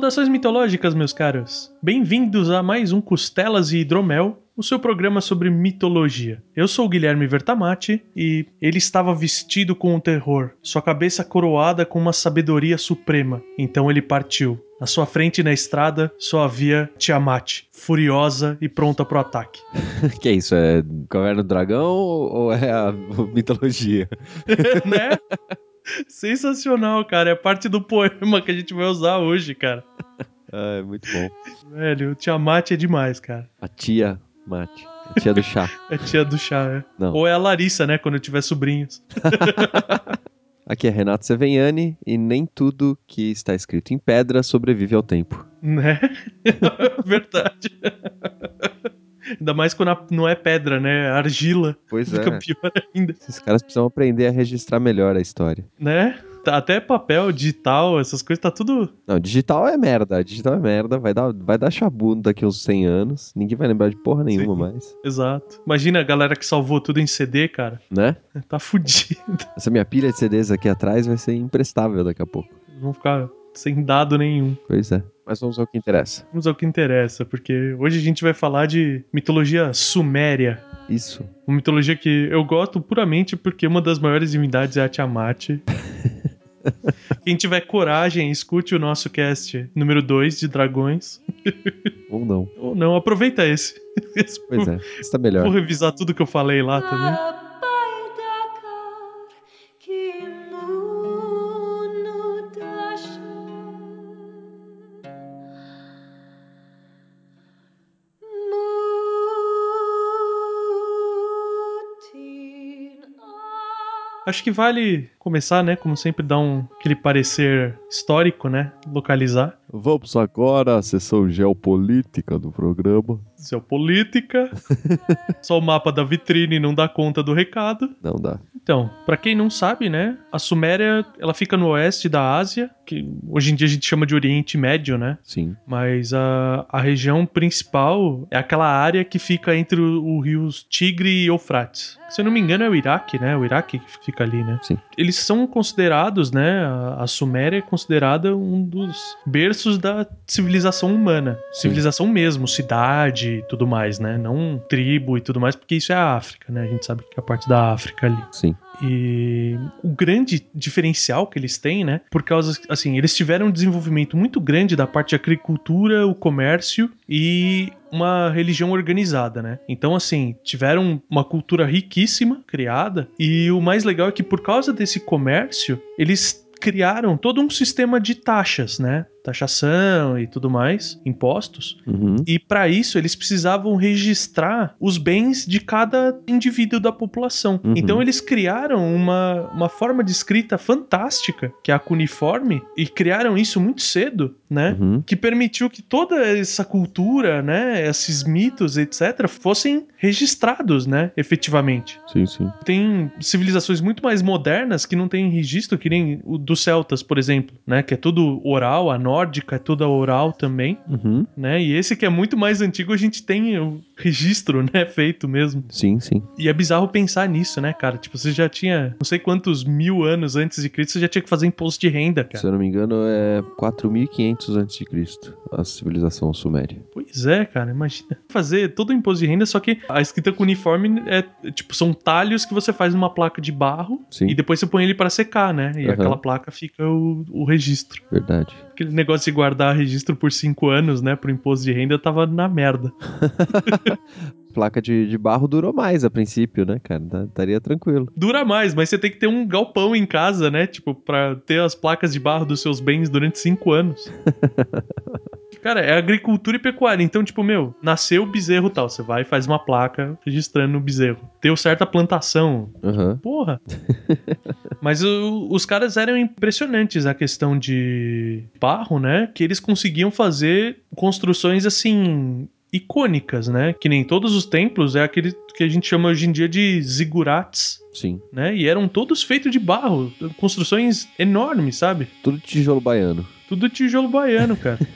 Saudações mitológicas, meus caros. Bem-vindos a mais um Costelas e Hidromel, o seu programa sobre mitologia. Eu sou o Guilherme Vertamati e ele estava vestido com o terror, sua cabeça coroada com uma sabedoria suprema. Então ele partiu. À sua frente na estrada só havia Tiamat, furiosa e pronta pro ataque. que é isso? É Caverna do Dragão ou é a mitologia? né? Sensacional, cara. É parte do poema que a gente vai usar hoje, cara. Ah, é muito bom. Velho, o Tiamat é demais, cara. A tia Mate. A tia do chá. é tia do chá, é. Não. Ou é a Larissa, né? Quando tiver sobrinhos. Aqui é Renato Seveniani e nem tudo que está escrito em pedra sobrevive ao tempo. Né? Verdade. Ainda mais quando não é pedra, né? É argila. Pois Fica é. pior ainda. Esses caras precisam aprender a registrar melhor a história. Né? Tá- Até papel, digital, essas coisas, tá tudo. Não, digital é merda. Digital é merda. Vai dar, vai dar chabu daqui uns 100 anos. Ninguém vai lembrar de porra nenhuma mais. Exato. Imagina a galera que salvou tudo em CD, cara. Né? Tá fudido. Essa minha pilha de CDs aqui atrás vai ser imprestável daqui a pouco. Vão ficar sem dado nenhum. Pois é. Mas vamos ao que interessa. Vamos ao que interessa, porque hoje a gente vai falar de mitologia suméria. Isso. Uma mitologia que eu gosto puramente porque uma das maiores divindades é a Tiamat. Quem tiver coragem, escute o nosso cast número 2 de dragões. Ou não. Ou não, aproveita esse. Esse- Pois é. Está melhor. Vou revisar tudo que eu falei lá também. Acho que vale começar, né? Como sempre, dar um aquele parecer histórico, né? Localizar. Vamos agora à sessão geopolítica do programa. Seu política. Só o mapa da vitrine não dá conta do recado. Não dá. Então, pra quem não sabe, né, a Suméria, ela fica no oeste da Ásia, que hoje em dia a gente chama de Oriente Médio, né? Sim. Mas a, a região principal é aquela área que fica entre o, o rios Tigre e Eufrates. Se eu não me engano é o Iraque, né? O Iraque que fica ali, né? Sim. Eles são considerados, né? A, a Suméria é considerada um dos berços da civilização humana. Civilização mesmo, cidade e tudo mais, né? Não tribo e tudo mais, porque isso é a África, né? A gente sabe que é a parte da África ali. Sim. E o grande diferencial que eles têm, né? Por causa, assim, eles tiveram um desenvolvimento muito grande da parte de agricultura, o comércio e uma religião organizada, né? Então, assim, tiveram uma cultura riquíssima criada e o mais legal é que por causa desse comércio, eles criaram todo um sistema de taxas, né? Taxação e tudo mais, impostos. Uhum. E para isso eles precisavam registrar os bens de cada indivíduo da população. Uhum. Então eles criaram uma, uma forma de escrita fantástica, que é a cuneiforme, e criaram isso muito cedo, né? Uhum. Que permitiu que toda essa cultura, né, esses mitos, etc, fossem registrados, né, efetivamente. Sim, sim. Tem civilizações muito mais modernas que não têm registro, que nem o dos celtas, por exemplo, né, que é tudo oral, a nórdica é toda oral também Uhum. né? E esse que é muito mais antigo, a gente tem registro, né? Feito mesmo. Sim, sim. E é bizarro pensar nisso, né, cara? Tipo, você já tinha, não sei quantos mil anos antes de Cristo, você já tinha que fazer imposto de renda, Se cara. eu não me engano, é 4500 a.C. a civilização suméria. Pois é, cara, imagina. Fazer todo o imposto de renda, só que a escrita com uniforme é, tipo, são talhos que você faz numa placa de barro Sim. e depois você põe ele pra secar, né? E Aham. aquela placa fica o, o registro. Verdade. Aquele negócio de guardar registro por cinco anos, né, pro imposto de renda, tava na merda. placa de, de barro durou mais a princípio, né, cara? Estaria tranquilo. Dura mais, mas você tem que ter um galpão em casa, né? Tipo, pra ter as placas de barro dos seus bens durante cinco anos. Cara, é agricultura e pecuária. Então, tipo, meu, nasceu o bezerro tal. Você vai e faz uma placa registrando o bezerro. Deu certa plantação. Aham. Porra. Mas o- os caras eram impressionantes a questão de barro, né? Que eles conseguiam fazer construções assim. Icônicas, né? Que nem todos os templos é aquele que a gente chama hoje em dia de zigurates, Sim. né? E eram todos feitos de barro, construções enormes, sabe? Tudo tijolo baiano. Tudo tijolo baiano, cara.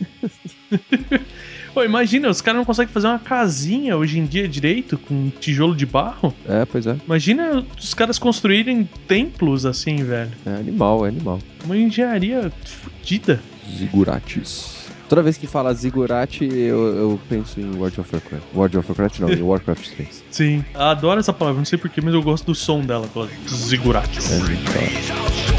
Pô, imagina, os caras não conseguem fazer uma casinha hoje em dia direito com tijolo de barro. É, pois é. Imagina os caras construírem templos assim, velho. É animal, é animal. Uma engenharia fodida. Zigurates. Toda vez que fala zigurate, eu, eu penso em World of Warcraft. World of Warcraft não, em Warcraft 3. Sim. Adoro essa palavra, não sei porquê, mas eu gosto do som dela, aquela zigurates. É muito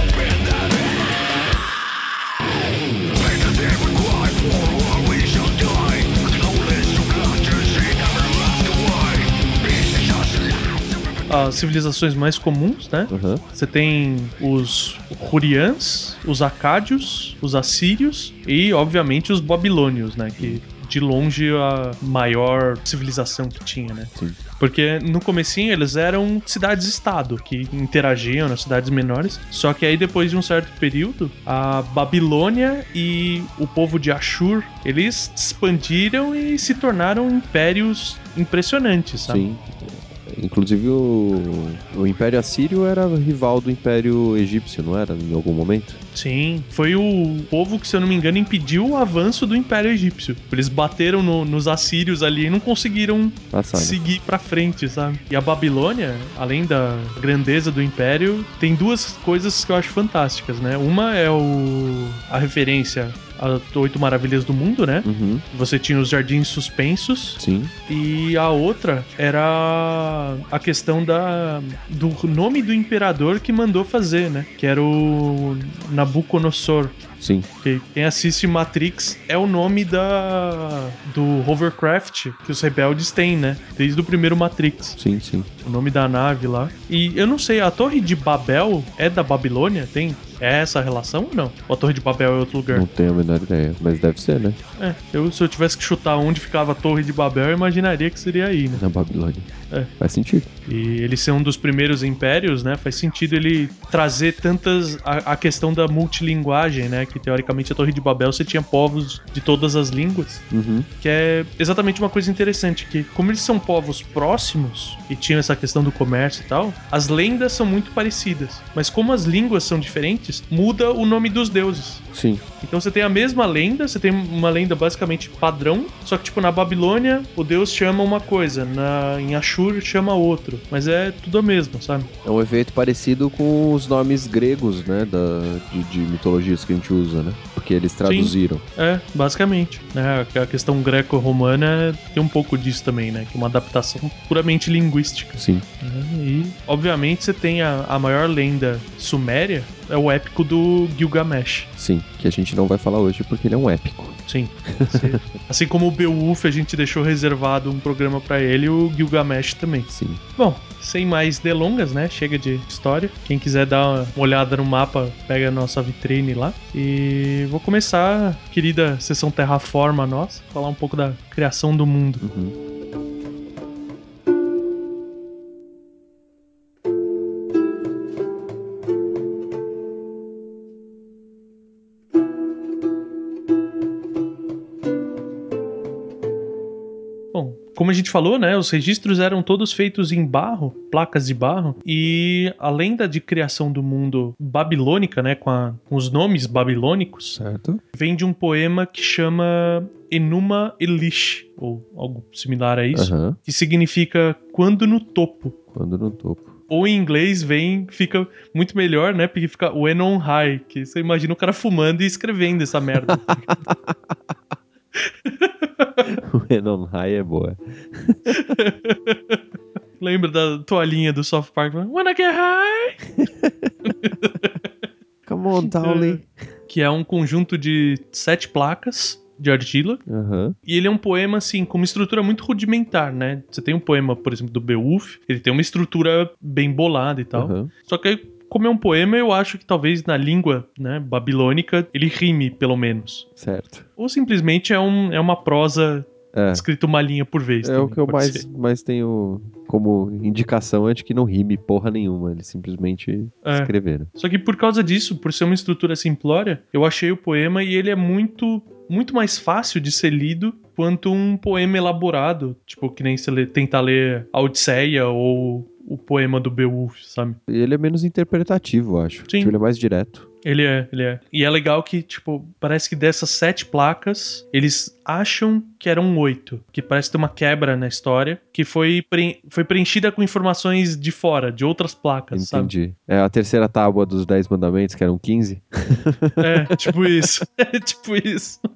As civilizações mais comuns, né? Aham. Você tem os Hurians, os Acádios, os Assírios e, obviamente, os Babilônios, né? Que de longe a maior civilização que tinha, né? Sim. Porque no comecinho eles eram cidades-estado, que interagiam nas cidades menores. Só que aí depois de um certo período, a Babilônia e o povo de Ashur, eles expandiram e se tornaram impérios impressionantes, sabe? Sim. Inclusive o, o Império Assírio era rival do Império Egípcio, não era? Em algum momento? Sim, foi o povo que, se eu não me engano, impediu o avanço do Império Egípcio. Eles bateram no- nos assírios ali e não conseguiram né? seguir pra frente, sabe? E a Babilônia, além da grandeza do Império, tem duas coisas que eu acho fantásticas, né? Uma é o a referência às oito maravilhas do mundo, né? Uhum, Você tinha os jardins suspensos sim. e a outra era a questão da do nome do imperador que mandou fazer, né? Que era o Nabucodonosor. Sim. Que quem assiste Matrix é o nome da do hovercraft que os rebeldes têm, né? Desde o primeiro Matrix. Sim, sim. O nome da nave lá. E eu não sei, a Torre de Babel é da Babilônia? Tem? É essa a relação ou não? Ou a Torre de Babel é outro lugar? Não tenho a menor ideia, mas deve ser, né? É, eu, se eu tivesse que chutar onde ficava a Torre de Babel, eu imaginaria que seria aí, né? Na Babilônia. É. Faz sentido. E ele ser um dos primeiros impérios, né? Faz sentido ele trazer tantas. A, a questão da multilinguagem, né? Que teoricamente a Torre de Babel você tinha povos de todas as línguas. Uhum. Que é exatamente uma coisa interessante, que como eles são povos próximos e tinham essa questão do comércio e tal, as lendas são muito parecidas. Mas como as línguas são diferentes, muda o nome dos deuses. Sim. Então você tem a mesma lenda, você tem uma lenda basicamente padrão, só que tipo na Babilônia o deus chama uma coisa, na em Ashur chama outro, mas é tudo a mesma, sabe? É um efeito parecido com os nomes gregos, né? Da, de, de mitologias que a gente usa, né? Porque eles traduziram. É, basicamente. Né? A questão greco-romana tem um pouco disso também, né? Que é uma adaptação puramente linguística. Sim. né? E, obviamente, você tem a, a maior lenda suméria, é o épico do Gilgamesh. Sim. Que a gente não vai falar hoje porque ele é um épico. Sim. Esse- assim como o Beowulf a gente deixou reservado um programa pra ele, o Gilgamesh também. Sim. Bom, sem mais delongas, né? Chega de história. Quem quiser dar uma olhada no mapa, pega a nossa vitrine lá. E vou começar, querida sessão Terraforma nossa, falar um pouco da criação do mundo. Uhum. Como a gente falou, né, os registros eram todos feitos em barro, placas de barro, e a lenda de criação do mundo babilônica, né, com, a- com os nomes babilônicos, Certo? vem de um poema que chama Enuma Elish, ou algo similar a isso, Aham. que significa quando no topo. Quando no topo. Ou em inglês vem, fica muito melhor, né? Porque fica when on high, que você imagina o cara fumando e escrevendo essa merda. O Enon High é boa. Lembra da toalhinha do Soft Park? Wanna get high? Come on, Towley. que é um conjunto de sete placas de argila. Aham. E ele é um poema, assim, com uma estrutura muito rudimentar, né? Você tem um poema, por exemplo, do Beowulf, ele tem uma estrutura bem bolada e tal. aham. Só que aí, como é um poema, eu acho que talvez na língua né, babilônica ele rime, pelo menos. Certo. Ou simplesmente é, um, é uma prosa É. escrita uma linha por vez. É o também, que eu mais, ser. mais tenho como indicação é de que não rime porra nenhuma. Eles simplesmente É. escreveram. Só que por causa disso, por ser uma estrutura simplória, eu achei o poema e ele é muito muito mais fácil de ser lido quanto um poema elaborado, tipo que nem lê, tentar ler a Odisseia ou o poema do Beowulf, sabe? Ele é menos interpretativo, eu acho. Sim. Tipo, ele é mais direto. Ele é, ele é. E é legal que, tipo, parece que dessas sete placas, eles acham que eram oito. Que parece ter uma quebra na história, que foi, pre- foi preenchida com informações de fora, de outras placas, sabe? Entendi. É a terceira tábua dos Dez Mandamentos, que eram 15. É, tipo isso. É tipo isso.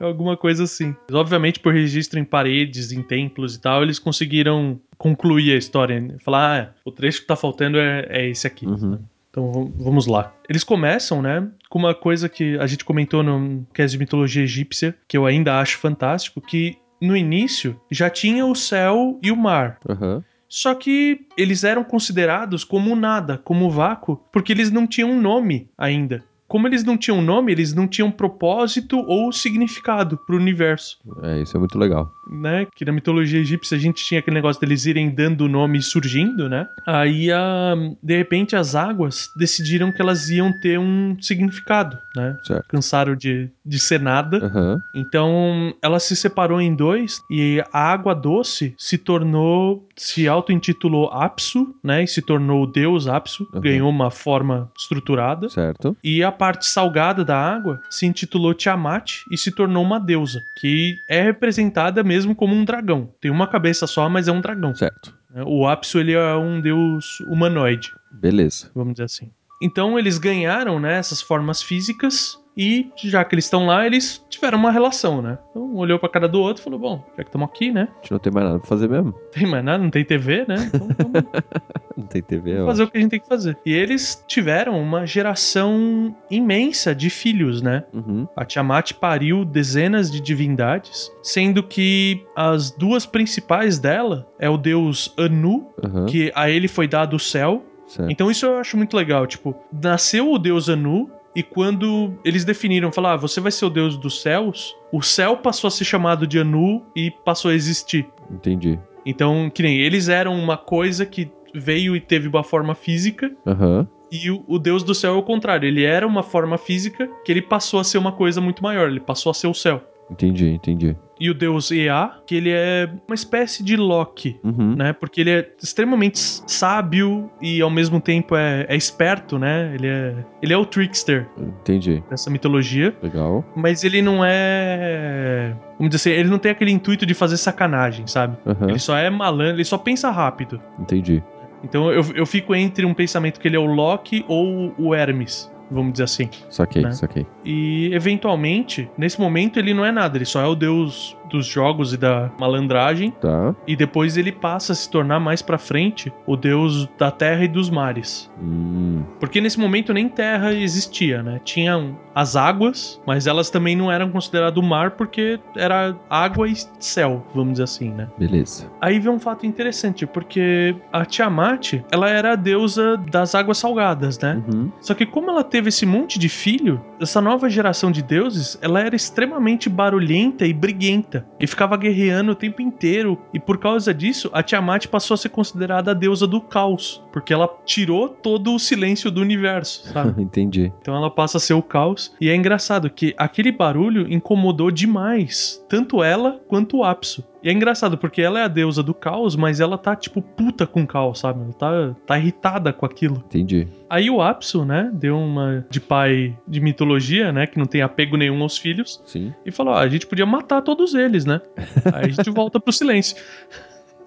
É Alguma coisa assim. Obviamente, por registro em paredes, em templos e tal, eles conseguiram concluir a história. né? Falar, ah, o trecho que tá faltando é, é esse aqui. Uhum. Então vam- vamos lá. Eles começam, né, com uma coisa que a gente comentou no cast de mitologia egípcia, que eu ainda acho fantástico, que no início já tinha o céu e o mar. Aham. Só que eles eram considerados como nada, como vácuo, porque eles não tinham um nome ainda. Como eles não tinham nome, eles não tinham propósito ou significado pro universo, É, isso é muito legal. Né? Que na mitologia egípcia a gente tinha aquele negócio deles irem dando nome e surgindo, né? Aí, ah, de repente, as águas decidiram que elas iam ter um significado, né? Certo. Cansaram de, de ser nada. Aham. Então, ela se separou em dois e a água doce se tornou, se auto-intitulou Apsu, né? E se tornou o deus Apsu, Uhum. ganhou uma forma estruturada. Certo. E a parte salgada da água se intitulou Tiamat e se tornou uma deusa, que é representada mesmo como um dragão. Tem uma cabeça só, mas é um dragão. Certo. O Apsu, ele é um deus humanoide Beleza. vamos dizer assim. Então eles ganharam, né, essas formas físicas e já que eles estão lá, eles tiveram uma relação, né? Então um olhou pra cara do outro e falou: "Bom, já que estamos aqui, né? A gente não tem mais nada pra fazer mesmo. Não tem mais nada, não tem TV, né? Então vamos Não tem TV, ó. fazer o que a gente tem que fazer". E eles tiveram uma geração imensa de filhos, né? Uhum. A Tiamat pariu dezenas de divindades, sendo que as duas principais dela é o deus Anu, Aham. que a ele foi dado o céu, Certo. Então isso eu acho muito legal, tipo, nasceu o deus Anu e quando eles definiram, falar, ah, você vai ser o deus dos céus, o céu passou a ser chamado de Anu e passou a existir. Entendi. Então, que nem eles eram uma coisa que veio e teve uma forma física Aham. e o, o deus do céu é o contrário, ele era uma forma física que ele passou a ser uma coisa muito maior, ele passou a ser o céu. Entendi, entendi. E o deus Ea, que ele é uma espécie de Loki, Uhum. né? Porque ele é extremamente sábio e ao mesmo tempo é, é esperto, né? Ele é, ele é o trickster Entendi. dessa mitologia, Legal. mas ele não é. Vamos dizer assim, ele não tem aquele intuito de fazer sacanagem, sabe? Aham. Ele só é malandro, ele só pensa rápido. Entendi. Então eu, eu fico entre um pensamento que ele é o Loki ou o Hermes, vamos dizer assim. Saquei, Né? saquei. E eventualmente, nesse momento, ele não é nada, ele só é o deus dos jogos e da malandragem. Tá. E depois ele passa a se tornar mais pra frente o deus da terra e dos mares. Hum. Porque nesse momento nem terra existia, né? Tinham as águas, mas elas também não eram consideradas mar porque era água e céu, vamos dizer assim, né? Beleza. Aí vem um fato interessante, porque a Tiamat, ela era a deusa das águas salgadas, né? Uhum. Só que como ela teve esse monte de filho, essa nova geração de deuses, ela era extremamente barulhenta e briguenta. E ficava guerreando o tempo inteiro. E por causa disso, a Tiamat passou a ser considerada a deusa do caos. Porque ela tirou todo o silêncio do universo, sabe? Entendi. Então ela passa a ser o caos. E é engraçado que aquele barulho incomodou demais. Tanto ela quanto o Apso. E é engraçado porque ela é a deusa do caos, mas ela tá, tipo, puta com o caos, sabe? Ela tá, tá irritada com aquilo. Entendi. Aí o Apsu, né, deu uma de pai de mitologia, né, que não tem apego nenhum aos filhos, Sim. e falou: ah, a gente podia matar todos eles, né? Aí a gente volta pro silêncio.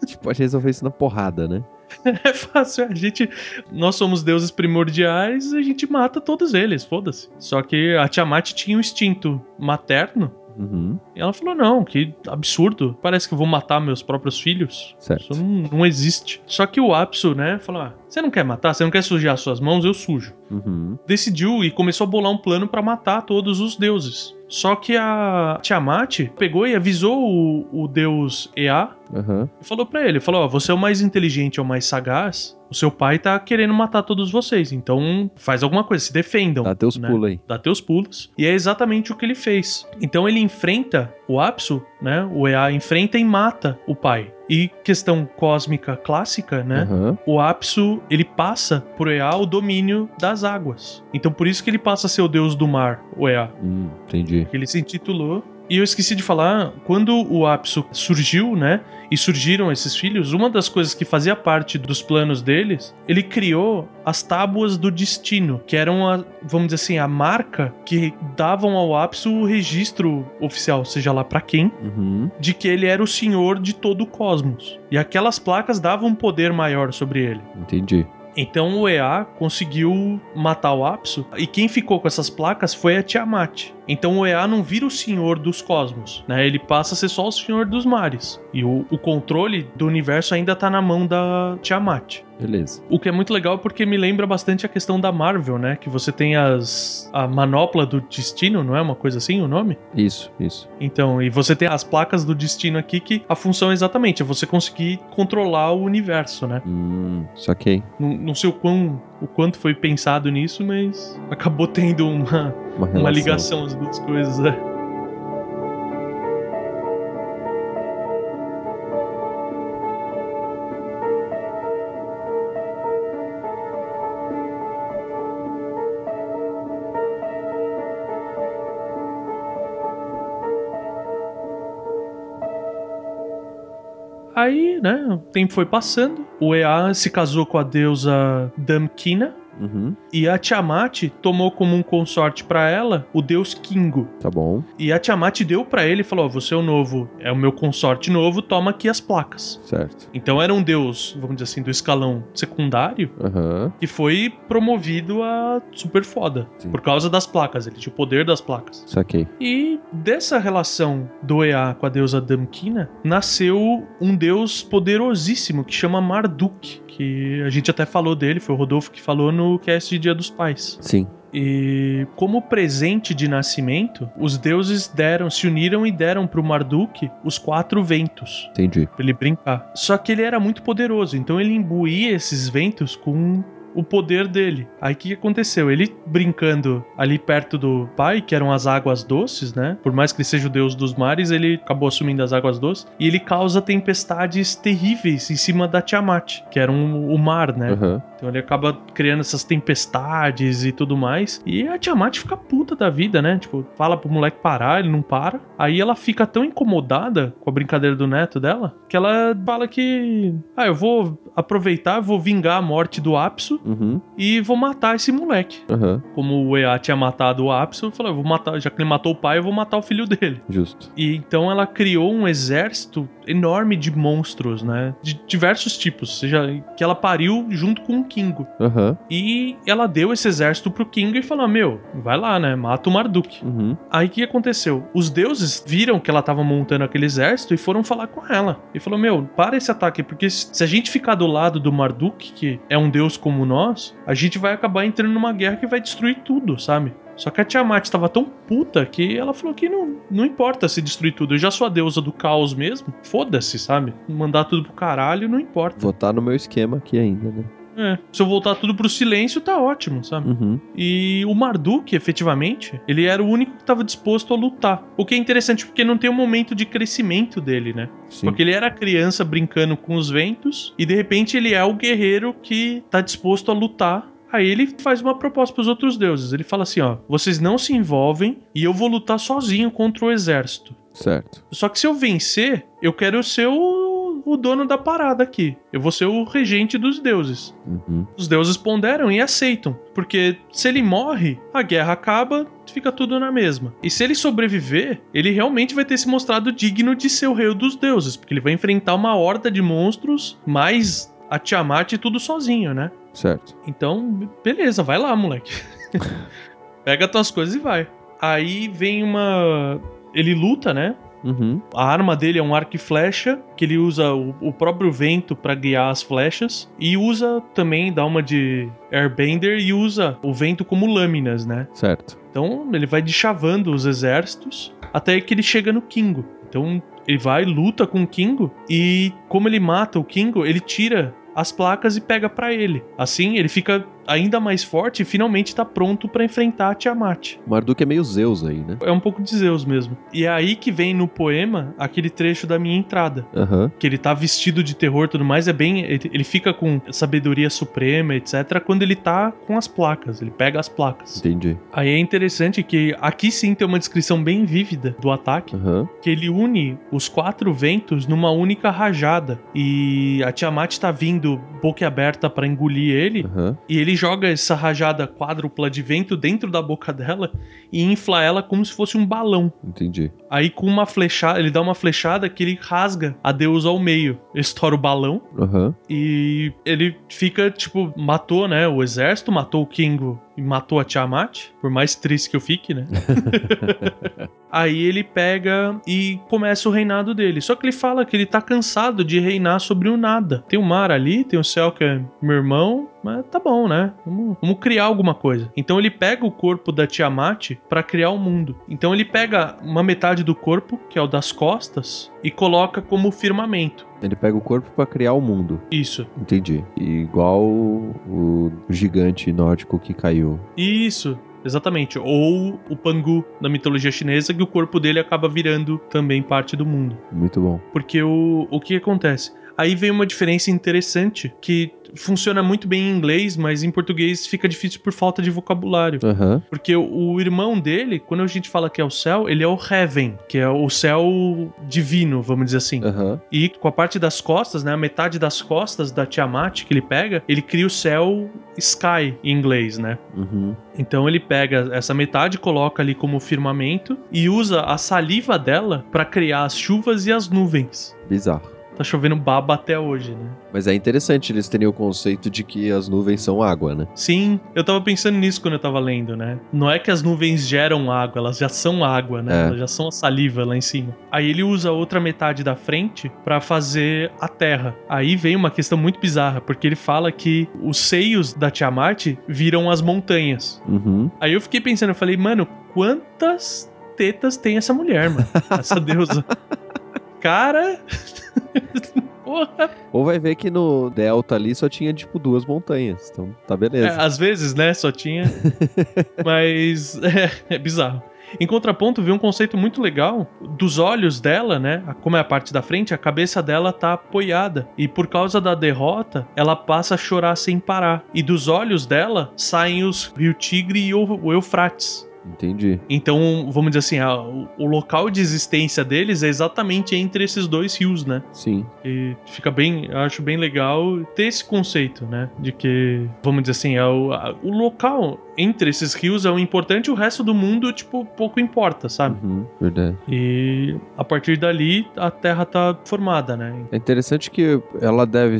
A gente pode resolver isso na porrada, né? É fácil, a gente. Nós somos deuses primordiais, a gente mata todos eles, foda-se. Só que a Tiamat tinha um instinto materno. Uhum. E ela falou: não, que absurdo. Parece que eu vou matar meus próprios filhos. Certo. Isso não, não existe. Só que o Apsu, né, falou: ah, você não quer matar? Você não quer sujar suas mãos? Eu sujo. Uhum. decidiu e começou a bolar um plano pra matar todos os deuses. Só que a Tiamat pegou e avisou o, o deus Ea Aham. e falou pra ele, falou, ó, você é o mais inteligente, é o mais sagaz, o seu pai tá querendo matar todos vocês, então faz alguma coisa, se defendam. Dá teus né? pulos aí. Dá teus pulos. E é exatamente o que ele fez. Então ele enfrenta o Apsu, né? O Ea enfrenta e mata o pai. E questão cósmica clássica, né? Aham. O Apsu, ele passa pro Ea o domínio das águas. Então por isso que ele passa a ser o deus do mar, o Ea. Hum, entendi. Ele se intitulou. E eu esqueci de falar, quando o Apsu surgiu, né? E surgiram esses filhos, uma das coisas que fazia parte dos planos deles, ele criou as tábuas do destino, que eram, a, vamos dizer assim, a marca que davam ao Apsu o registro oficial, seja lá pra quem, Uhum. de que ele era o senhor de todo o cosmos. E aquelas placas davam um poder maior sobre ele. Entendi. Então o EA conseguiu matar o Apsu e quem ficou com essas placas foi a Tiamat. Então o EA não vira o senhor dos cosmos, né? Ele passa a ser só o senhor dos mares. E o, o controle do universo ainda tá na mão da Tiamat. Beleza. O que é muito legal porque me lembra bastante a questão da Marvel, né? Que você tem as a manopla do destino, não é uma coisa assim o nome? Isso, isso. Então, e você tem as placas do destino aqui que a função é exatamente é você conseguir controlar o universo, né? Hum, saquei. Não, não sei o, quão, o quanto foi pensado nisso, mas acabou tendo uma, Uma uma ligação as duas coisas, né? Tempo foi passando. O Ea se casou com a deusa Damkina. Uhum. E a Tiamat tomou como um consorte pra ela o deus Kingo. Tá bom. E a Tiamat deu pra ele e falou: "Ó, Você é o novo, é o meu consorte novo, toma aqui as placas. Certo. Então era um deus, vamos dizer assim, do escalão secundário Aham. que foi promovido a super foda. Sim. Por causa das placas, ele tinha o poder das placas. Saquei. E dessa relação do Ea com a deusa Damkina, nasceu um deus poderosíssimo que chama Marduk, que a gente até falou dele, foi o Rodolfo que falou no cast de Dia dos Pais. Sim. E como presente de nascimento, os deuses deram, se uniram e deram pro Marduk os quatro ventos Entendi. pra ele brincar. Só que ele era muito poderoso, então ele imbuía esses ventos com o poder dele. Aí o que aconteceu? Ele brincando ali perto do pai, que eram as águas doces, né? Por mais que ele seja o deus dos mares, ele acabou assumindo as águas doces. E ele causa tempestades terríveis em cima da Tiamat, que era um- o mar, né? Aham. Então ele acaba criando essas tempestades e tudo mais. E a Tiamat fica puta da vida, né? Tipo, fala pro moleque parar, ele não para. Aí ela fica tão incomodada com a brincadeira do neto dela que ela fala que. Ah, eu vou aproveitar, vou vingar a morte do Apso Uhum. e vou matar esse moleque. Aham. Como o EA tinha matado o Apso, falou: eu vou matar, já que ele matou o pai, eu vou matar o filho dele. Justo. E então ela criou um exército enorme de monstros, né? De diversos tipos, seja que ela pariu junto com Kingo. Aham. E ela deu esse exército pro Kingo e falou: Meu, vai lá, né? Mata o Marduk. Uhum. Aí o que aconteceu? Os deuses viram que ela tava montando aquele exército e foram falar com ela. E falou: Meu, para esse ataque, porque se a gente ficar do lado do Marduk, que é um deus como nós, a gente vai acabar entrando numa guerra que vai destruir tudo, sabe? Só que a Tiamat estava tão puta que ela falou que não, não importa se destruir tudo. Eu já sou a deusa do caos mesmo. Foda-se, sabe? Mandar tudo pro caralho não importa. Vou estar no meu esquema aqui ainda, né? É, se eu voltar tudo pro silêncio, tá ótimo, sabe? Uhum. E o Marduk, efetivamente, ele era o único que estava disposto a lutar. O que é interessante porque não tem um momento de crescimento dele, né? Sim. Porque ele era criança brincando com os ventos e de repente ele é o guerreiro que tá disposto a lutar. Aí ele faz uma proposta pros outros deuses. Ele fala assim, ó: "Vocês não se envolvem e eu vou lutar sozinho contra o exército. Certo. Só que se eu vencer, eu quero ser o, o dono da parada aqui. Eu vou ser o regente dos deuses." Uhum. Os deuses ponderam e aceitam, porque se ele morre, a guerra acaba, fica tudo na mesma. E se ele sobreviver, ele realmente vai ter se mostrado digno de ser o rei dos deuses, porque ele vai enfrentar uma horda de monstros, mais a Tiamat e tudo sozinho, né? Certo. Então, beleza, vai lá, moleque. Pega tuas coisas e vai. Aí vem uma. Ele luta, né? Uhum. A arma dele é um arco e flecha, que ele usa o, o próprio vento pra guiar as flechas. E usa também, dá uma de airbender e usa o vento como lâminas, né? Certo. Então ele vai deschavando os exércitos até que ele chega no Kingo. Então ele vai, luta com o Kingo e como ele mata o Kingo, ele tira as placas e pega pra ele. Assim, ele fica ainda mais forte e finalmente tá pronto pra enfrentar a Tiamat. O Marduk é meio Zeus aí, né? É um pouco de Zeus mesmo. E é aí que vem no poema aquele trecho da minha entrada. Aham. Que ele tá vestido de terror e tudo mais, é bem. Ele fica com sabedoria suprema, etc. Quando ele tá com as placas, ele pega as placas. Entendi. Aí é interessante que aqui sim tem uma descrição bem vívida do ataque, Aham. que ele une os quatro ventos numa única rajada. E a Tiamat tá vindo boca aberta pra engolir ele. Aham. E ele joga essa rajada quádrupla de vento dentro da boca dela e infla ela como se fosse um balão. Entendi. Aí com uma flechada, ele dá uma flechada que ele rasga a deusa ao meio. Ele estoura o balão Aham. e ele fica, tipo, matou, né, o exército, matou o Kingo e matou a Tiamat, por mais triste que eu fique, né? Aí ele pega e começa o reinado dele. Só que ele fala que ele tá cansado de reinar sobre o nada. Tem o mar ali, tem o céu que é meu irmão, mas tá bom, né? Vamos, vamos criar alguma coisa. Então ele pega o corpo da Tiamat pra criar o mundo. Então ele pega uma metade do corpo, que é o das costas, e coloca como firmamento. Ele pega o corpo pra criar o mundo. Isso. Entendi. Igual o, gigante nórdico que caiu. Isso, exatamente. Ou o Pangu da mitologia chinesa, que o corpo dele acaba virando também parte do mundo. Muito bom. Porque o, o que acontece? Aí vem uma diferença interessante que funciona muito bem em inglês, mas em português fica difícil por falta de vocabulário. Aham. Porque o, irmão dele, quando a gente fala que é o céu, ele é o Heaven, que é o céu divino, vamos dizer assim. Aham. E com a parte das costas, né? A metade das costas da Tiamat que ele pega, ele cria o céu Sky em inglês, né? Uhum. Então ele pega essa metade, coloca ali como firmamento e usa a saliva dela pra criar as chuvas e as nuvens. Bizarro. Tá chovendo baba até hoje, né? Mas é interessante eles terem o conceito de que as nuvens são água, né? Sim, eu tava pensando nisso quando eu tava lendo, né? Não é que as nuvens geram água, elas já são água, né? É. Elas já são a saliva lá em cima. Aí ele usa a outra metade da frente pra fazer a terra. Aí vem uma questão muito bizarra, porque ele fala que os seios da Tiamat viram as montanhas. Uhum. Aí eu fiquei pensando, eu falei, mano, quantas tetas tem essa mulher, mano? Essa deusa. Cara. Porra. Ou vai ver que no Delta ali só tinha, tipo, duas montanhas. Então, tá beleza. É, às vezes, né? Só tinha. Mas é, é bizarro. Em contraponto, vi um conceito muito legal dos olhos dela, né? Como é a parte da frente, a cabeça dela tá apoiada. E por causa da derrota, ela passa a chorar sem parar. E dos olhos dela saem os Rio Tigre e o o Eufrates. Entendi. Então, vamos dizer assim, a- o, local de existência deles é exatamente entre esses dois rios, né? Sim. E fica bem, eu acho bem legal ter esse conceito, né? De que, vamos dizer assim, é o, a- o local entre esses rios é o importante, o resto do mundo, tipo, pouco importa, sabe? Uhum. Verdade. E a partir dali a Terra tá formada, né? É interessante que ela deve,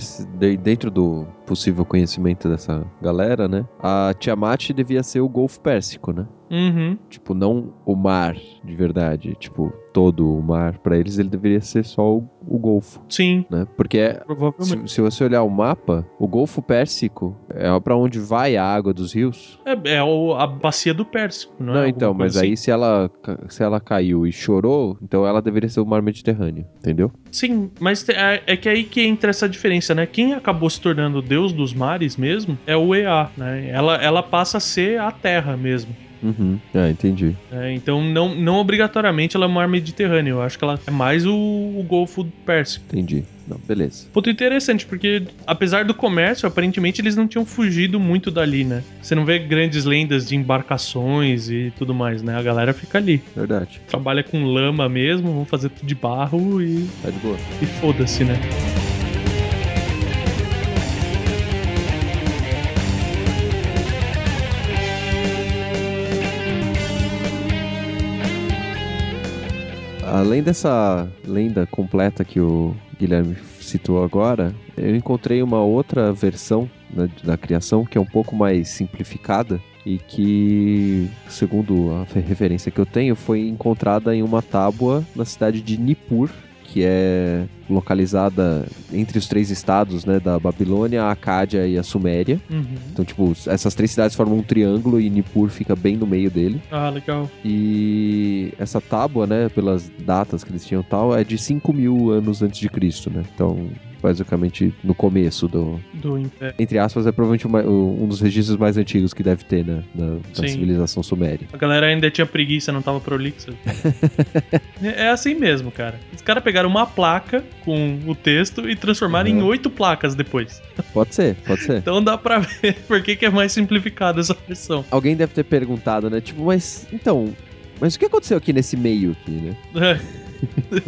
dentro do possível conhecimento dessa galera, né? A Tiamat devia ser o Golfo Pérsico, né? Uhum. Tipo, não o mar de verdade. Tipo, todo o mar. Pra eles, ele deveria ser só o, o Golfo, Sim, né? Porque é- se, se você olhar o mapa, o Golfo Pérsico é pra onde vai a água dos rios. É, é o- a bacia do Pérsico, não, Não, é? então, mas coisa aí se ela, se ela caiu e chorou, então ela deveria ser o mar Mediterrâneo, entendeu? Sim, mas é, é que aí que entra essa diferença, né? Quem acabou se tornando o deus dos mares mesmo é o Ea, né? Ela, ela passa a ser a terra mesmo. Uhum. Ah, entendi. né? então, não, não obrigatoriamente ela é o mar Mediterrâneo. Eu acho que ela é mais o, o Golfo Pérsico. Entendi. Não, beleza. Ponto interessante, porque apesar do comércio, aparentemente eles não tinham fugido muito dali, né? Você não vê grandes lendas de embarcações e tudo mais, né? A galera fica ali. Verdade. Trabalha com lama mesmo, vão fazer tudo de barro e, Tá de boa. e foda-se, né? Além dessa lenda completa que o Guilherme citou agora, eu encontrei uma outra versão da, da criação que é um pouco mais simplificada, e que, segundo a fe- referência que eu tenho, foi encontrada em uma tábua na cidade de Nippur, que é localizada entre os três estados, né, da Babilônia, a Acádia e a Suméria. Uhum. Então, tipo, essas três cidades formam um triângulo e Nippur fica bem no meio dele. Ah, legal. E essa tábua, né, pelas datas que eles tinham e tal, é de 5 mil anos antes de Cristo, né? Então, basicamente, no começo do... Do Império. Entre aspas, é provavelmente uma- um dos registros mais antigos que deve ter, né? Da, da civilização suméria. A galera ainda tinha preguiça, não tava prolixa. é é assim mesmo, cara. Os caras pegaram uma placa com o texto e transformaram em Uhum. oito placas depois. Pode ser, pode ser. Então dá pra ver por que, que é mais simplificada essa versão. Alguém deve ter perguntado, né? Tipo, mas, então... Mas o que aconteceu aqui nesse meio aqui, né?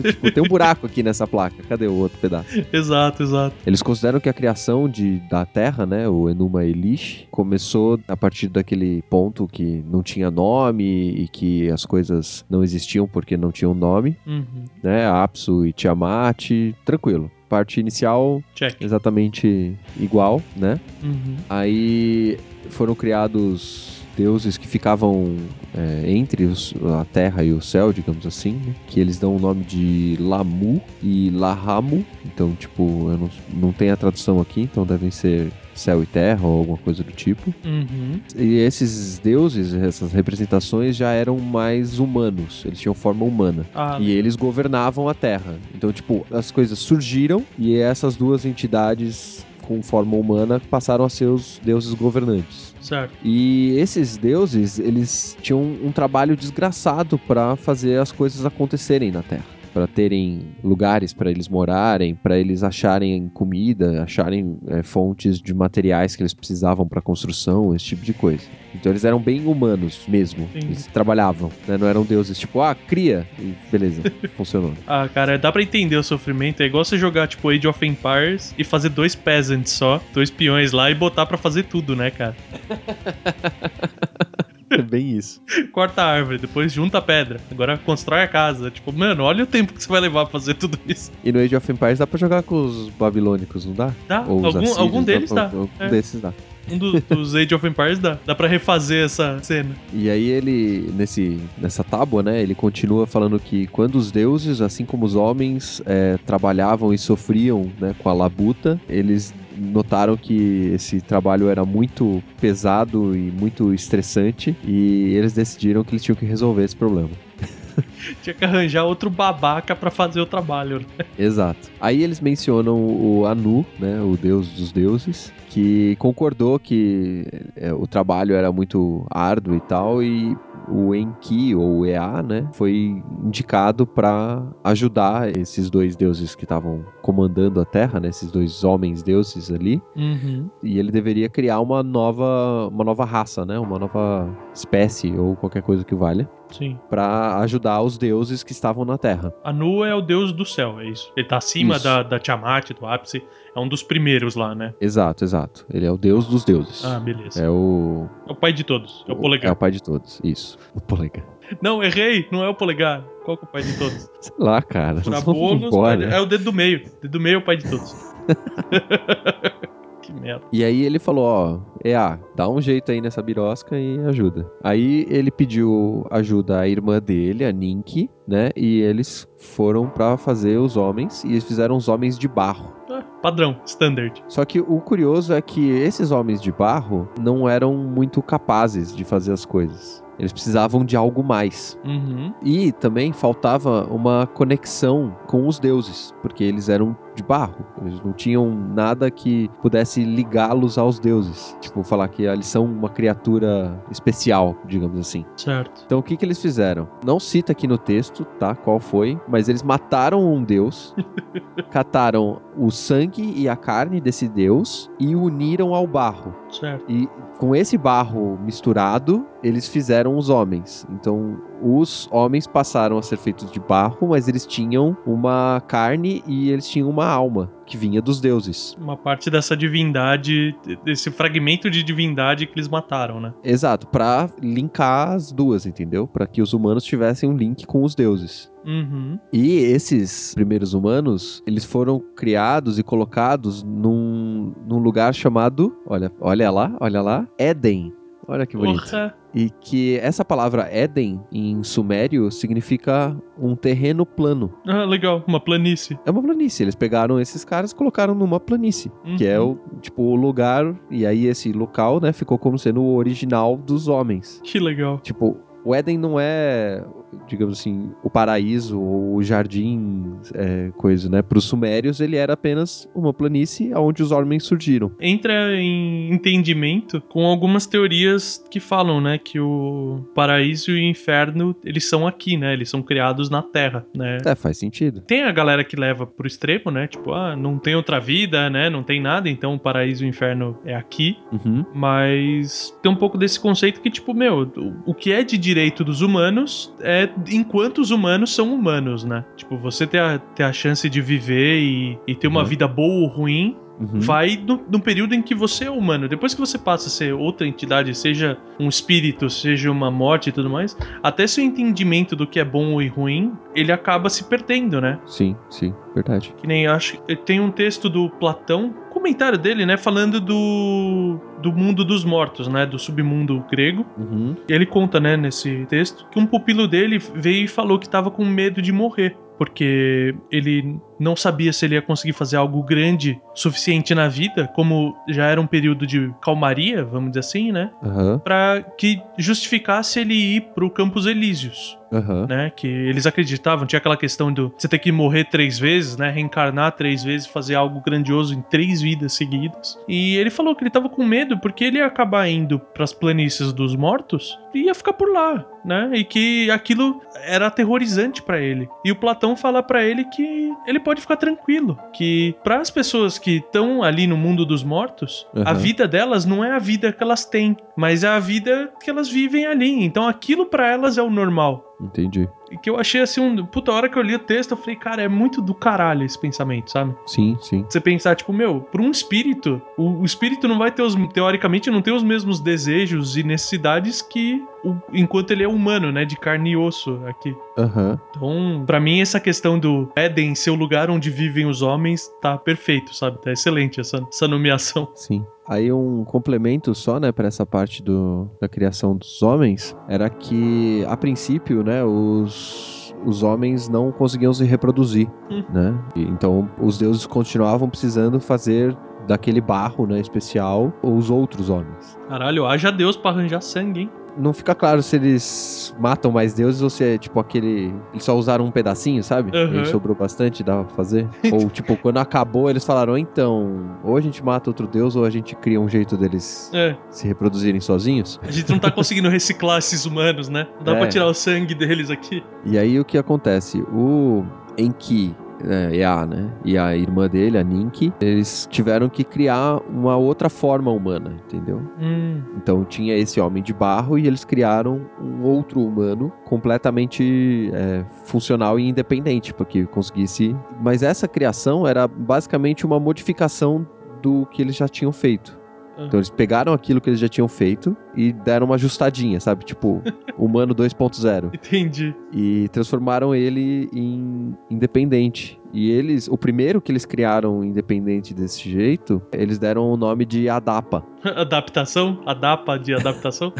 Tipo, tem um buraco aqui nessa placa. Cadê o outro pedaço? exato, exato. Eles consideram que a criação de, da Terra, né, o Enuma Elish, começou a partir daquele ponto que não tinha nome e que as coisas não existiam porque não tinham nome, Uhum. né, Apsu e Tiamat, tranquilo. Parte inicial Check. exatamente igual, né? Uhum. Aí foram criados deuses que ficavam é, entre os- a terra e o céu, digamos assim, né? que eles dão o nome de Lamu e Lahamu. Então, tipo, eu não, não tem a tradução aqui, então devem ser céu e terra ou alguma coisa do tipo. Uhum. E esses deuses, essas representações já eram mais humanos, eles tinham forma humana. Ah, E eles governavam a Terra. Então, tipo, as coisas surgiram e essas duas entidades com forma humana passaram a ser os deuses governantes. Certo. E esses deuses, eles tinham um trabalho desgraçado para fazer as coisas acontecerem na Terra. Para terem lugares para eles morarem, para eles acharem comida, acharem é, fontes de materiais que eles precisavam para construção, esse tipo de coisa. Então eles eram bem humanos mesmo. Sim. Eles trabalhavam, né? Não eram deuses tipo, ah, cria. E beleza, funcionou. Ah, cara, dá pra entender o sofrimento. É igual você jogar, tipo, Age of Empires e fazer dois peasants só, dois peões lá e botar pra fazer tudo, né, cara? É bem isso. Corta a árvore, depois junta a pedra. Agora constrói a casa. Tipo, mano, olha o tempo que você vai levar pra fazer tudo isso. E no Age of Empires dá pra jogar com os babilônicos, não dá? Dá? Ou Algum, assírios, algum deles pra- dá. Algum É. desses dá. Um do- dos Age of Empires dá. Dá pra refazer essa cena. E aí ele, nesse, nessa tábua, né, ele continua falando que quando os deuses, assim como os homens, é, trabalhavam e sofriam né, com a labuta, eles notaram que esse trabalho era muito pesado e muito estressante e eles decidiram que eles tinham que resolver esse problema. Tinha que arranjar outro babaca pra fazer o trabalho. né? Exato. Aí eles mencionam o Anu, né, o deus dos deuses, que concordou que é, o trabalho era muito árduo e tal, e o Enki, ou o Ea, né, foi indicado para ajudar esses dois deuses que estavam comandando a Terra, né, esses dois homens deuses ali, Uhum. e ele deveria criar uma nova, uma nova raça, né, uma nova espécie ou qualquer coisa que valha, Sim. para ajudar os deuses que estavam na Terra. Anu é o deus do céu, é isso. Ele tá acima Isso. da, da Tiamat, do ápice. É um dos primeiros lá, né? Exato, exato. Ele é o deus dos deuses. Ah, beleza. É o. É o pai de todos. É o É polegar. o pai de todos. Isso. O polegar. Não, errei. Não é o polegar. Qual que é o pai de todos? Sei lá, cara. Bônus, embora. é o dedo do meio. O dedo do meio é o pai de todos. que merda. E aí ele falou, ó, Ea, dá um jeito aí nessa birosca e ajuda. Aí ele pediu ajuda à irmã dele, a Ninki, né? E eles foram pra fazer os homens e eles fizeram os homens de barro. Ah, padrão, standard. Só que o curioso é que esses homens de barro não eram muito capazes de fazer as coisas. Eles precisavam de algo mais. Uhum. E também faltava uma conexão com os deuses, porque eles eram de barro. Eles não tinham nada que pudesse ligá-los aos deuses. Tipo, falar que eles são uma criatura especial, digamos assim. Certo. Então o que, que eles fizeram? Não cita aqui no texto, tá? Qual foi, mas eles mataram um deus, cataram o sangue e a carne desse deus e o uniram ao barro. Certo. E com esse barro misturado, eles fizeram os homens. Então, os homens passaram a ser feitos de barro, mas eles tinham uma carne e eles tinham uma alma que vinha dos deuses. Uma parte dessa divindade, desse fragmento de divindade que eles mataram, né? Exato, pra linkar as duas, entendeu? Pra que os humanos tivessem um link com os deuses. Uhum. E esses primeiros humanos, eles foram criados e colocados num, num lugar chamado, olha, olha lá, olha lá, Éden. Olha que bonito. Porra. E que essa palavra Éden, em sumério, significa um terreno plano. Ah, legal. Uma planície. É uma planície. Eles pegaram esses caras e colocaram numa planície. Que é Uhum. o, tipo, o lugar. E aí esse local, né, ficou como sendo o original dos homens. Que legal. Tipo, o Éden não é, digamos assim, o paraíso ou o jardim, é, coisa, né? Para os sumérios, ele era apenas uma planície onde os homens surgiram. Entra em entendimento com algumas teorias que falam, né, que o paraíso e o inferno, eles são aqui, né? Eles são criados na Terra, né? É, faz sentido. Tem a galera que leva pro extremo, né? Tipo, ah, não tem outra vida, né? Não tem nada, então o paraíso e o inferno é aqui. Uhum. Mas tem um pouco desse conceito que, tipo, meu, o, que é de direito dos humanos é enquanto os humanos são humanos, né? Tipo, você ter a, ter a chance de viver e, e ter uma Uhum. vida boa ou ruim Uhum. vai no, período em que você é humano. Depois que você passa a ser outra entidade, seja um espírito, seja uma morte e tudo mais, até seu entendimento do que é bom e ruim, ele acaba se perdendo, né? Sim, sim, verdade. Que nem acho que tem um texto do Platão, comentário dele, né, falando do do mundo dos mortos, né, do submundo grego. Uhum. E ele conta, né, nesse texto, que um pupilo dele veio e falou que tava com medo de morrer, porque ele não sabia se ele ia conseguir fazer algo grande suficiente na vida, como já era um período de calmaria, vamos dizer assim, né, Aham, Pra que justificasse ele ir pro Campos Elíseos aham. né? Que eles acreditavam, tinha aquela questão do você ter que morrer três vezes, né? Reencarnar três vezes, fazer algo grandioso em três vidas seguidas. E ele falou que ele tava com medo porque ele ia acabar indo pras planícies dos mortos e ia ficar por lá, né? E que aquilo era aterrorizante pra ele. E o Platão fala pra ele que ele pode ficar tranquilo, que para as pessoas que estão ali no mundo dos mortos, a Aham. vida delas não é a vida que elas têm, mas é a vida que elas vivem ali. Então aquilo pra elas é o normal. Entendi. E que eu achei assim, um, puta, a hora que eu li o texto, eu falei, cara, é muito do caralho esse pensamento, sabe? Sim, sim. Você pensar, tipo, meu, pra um espírito, o, o espírito não vai ter os, teoricamente, não tem os mesmos desejos e necessidades que o- enquanto ele é humano, né, de carne e osso aqui. Aham. Então, pra mim, essa questão do Éden ser o lugar onde vivem os homens tá perfeito, sabe? Tá excelente essa, essa nomeação. Sim. Aí um complemento só, né, para essa parte do, da criação dos homens, era que a princípio, né, os, os homens não conseguiam se reproduzir, Hum. né? E então os deuses continuavam precisando fazer daquele barro, né, especial os outros homens. Caralho, haja Deus pra arranjar sangue, hein? Não fica claro se eles matam mais deuses ou se é tipo aquele. Eles só usaram um pedacinho, sabe? Aham. E sobrou bastante, dava pra fazer. ou tipo, quando acabou, eles falaram: então, ou a gente mata outro deus ou a gente cria um jeito deles É, se reproduzirem sozinhos. a gente não tá conseguindo reciclar esses humanos, né? Não dá É. pra tirar o sangue deles aqui. E aí o que acontece? O Enki, é, Ea, né? E a irmã dele, a Ninki, eles tiveram que criar uma outra forma humana, entendeu? Hum, Então tinha esse homem de barro e eles criaram um outro humano completamente é, funcional e independente para que conseguisse. Mas essa criação era basicamente uma modificação do que eles já tinham feito. Então eles pegaram aquilo que eles já tinham feito e deram uma ajustadinha, sabe? Tipo, humano 2.0 entendi. e transformaram ele em independente. E eles, o primeiro que eles criaram independente desse jeito, eles deram o nome de Adapa. Adaptação? Adapa de adaptação?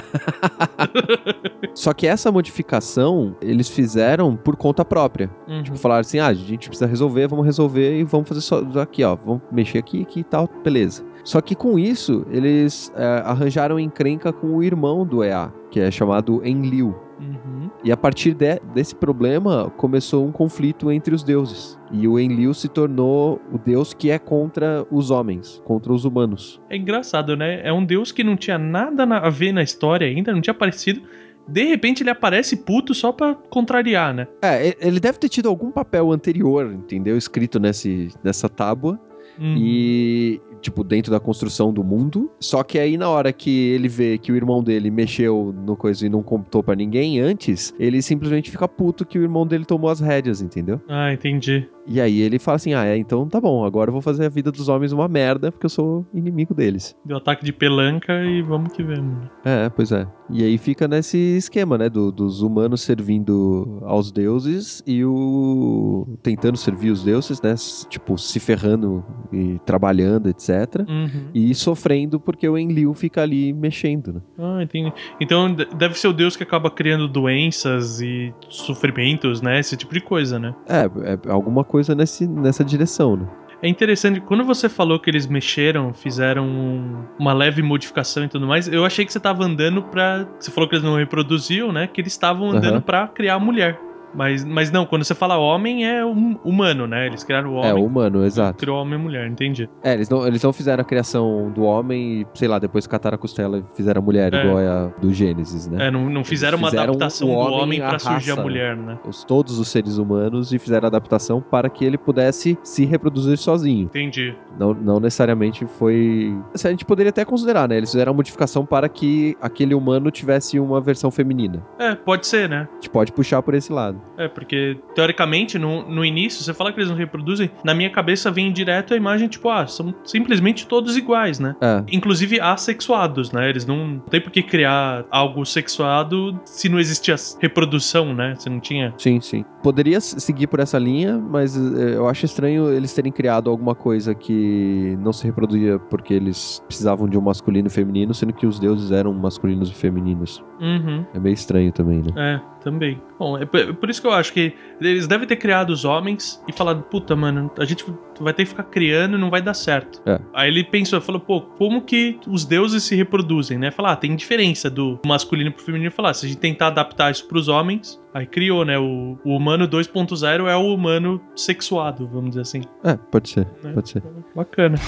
Só que essa modificação eles fizeram por conta própria. Uhum. Tipo, falaram assim: ah, a gente precisa resolver, vamos resolver e vamos fazer só aqui, ó. Vamos mexer aqui, aqui e tal, beleza. Só que com isso, eles é, arranjaram encrenca com o irmão do EA, que é chamado Enlil. Uhum. E a partir de- desse problema, começou um conflito entre os deuses. E o Enlil se tornou o deus que é contra os homens, contra os humanos. É engraçado, né? É um deus que não tinha nada na- a ver na história ainda, não tinha aparecido. De repente ele aparece puto só pra contrariar, né? É, ele deve ter tido algum papel anterior, entendeu? Escrito nesse, nessa tábua. Uhum. E, tipo, dentro da construção do mundo. Só que aí, na hora que ele vê que o irmão dele mexeu no coisa e não contou pra ninguém antes, ele simplesmente fica puto que o irmão dele tomou as rédeas, entendeu? Ah, entendi. E aí ele fala assim: ah, é, então tá bom, agora eu vou fazer a vida dos homens uma merda, porque eu sou inimigo deles. Deu ataque de pelanca e vamos que vamos. né? É, pois é. E aí fica nesse esquema, né? do- dos humanos servindo aos deuses e o. tentando servir os deuses, né? Tipo, se ferrando e trabalhando, etc. Uhum. E sofrendo porque o Enlil fica ali mexendo, né? Ah, entendi. Então deve ser o deus que acaba criando doenças e sofrimentos, né? Esse tipo de coisa, né? É, é alguma coisa nesse, nessa direção, né? É interessante, quando você falou que eles mexeram, fizeram um- uma leve modificação e tudo mais, eu achei que você tava andando pra. Você falou que eles não reproduziam, né? Que eles estavam andando Aham. pra criar a mulher. Mas, mas não, quando você fala homem, é hum- humano, né? Eles criaram o homem. É, humano, exato. Criou homem e mulher, entendi. É, eles não, eles não fizeram a criação do homem e, sei lá, depois cataram a costela e fizeram a mulher, É. igual é a do Gênesis, né? É, não, não fizeram uma fizeram adaptação o do homem homem pra surgir a raça, mulher, né? Os, todos os seres humanos e fizeram a adaptação para que ele pudesse se reproduzir sozinho. Entendi. Não, não necessariamente foi. A gente poderia até considerar, né? Eles fizeram a modificação para que aquele humano tivesse uma versão feminina. É, pode ser, né? A gente pode puxar por esse lado. É, porque teoricamente, no, no início, você fala que eles não reproduzem, na minha cabeça vem direto a imagem, tipo, ah, são simplesmente todos iguais, né? É, Inclusive assexuados, né? Eles não, não tem por que criar algo sexuado se não existia reprodução, né? Se não tinha. sim, sim. Poderia seguir por essa linha, mas eh, eu acho estranho eles terem criado alguma coisa que não se reproduzia porque eles precisavam de um masculino e feminino, sendo que os deuses eram masculinos e femininos. Uhum. É meio estranho também, né? É, também. Bom, é por- isso que eu acho que eles devem ter criado os homens e falado, puta, mano, a gente vai ter que ficar criando e não vai dar certo. É. Aí ele pensou, falou, pô, como que os deuses se reproduzem, né? Falar, ah, tem diferença do masculino pro feminino. Falar, se a gente tentar adaptar isso pros homens, aí criou, né? O, o humano 2.0 é o humano sexuado, vamos dizer assim. É, pode ser, É. pode ser. Bacana.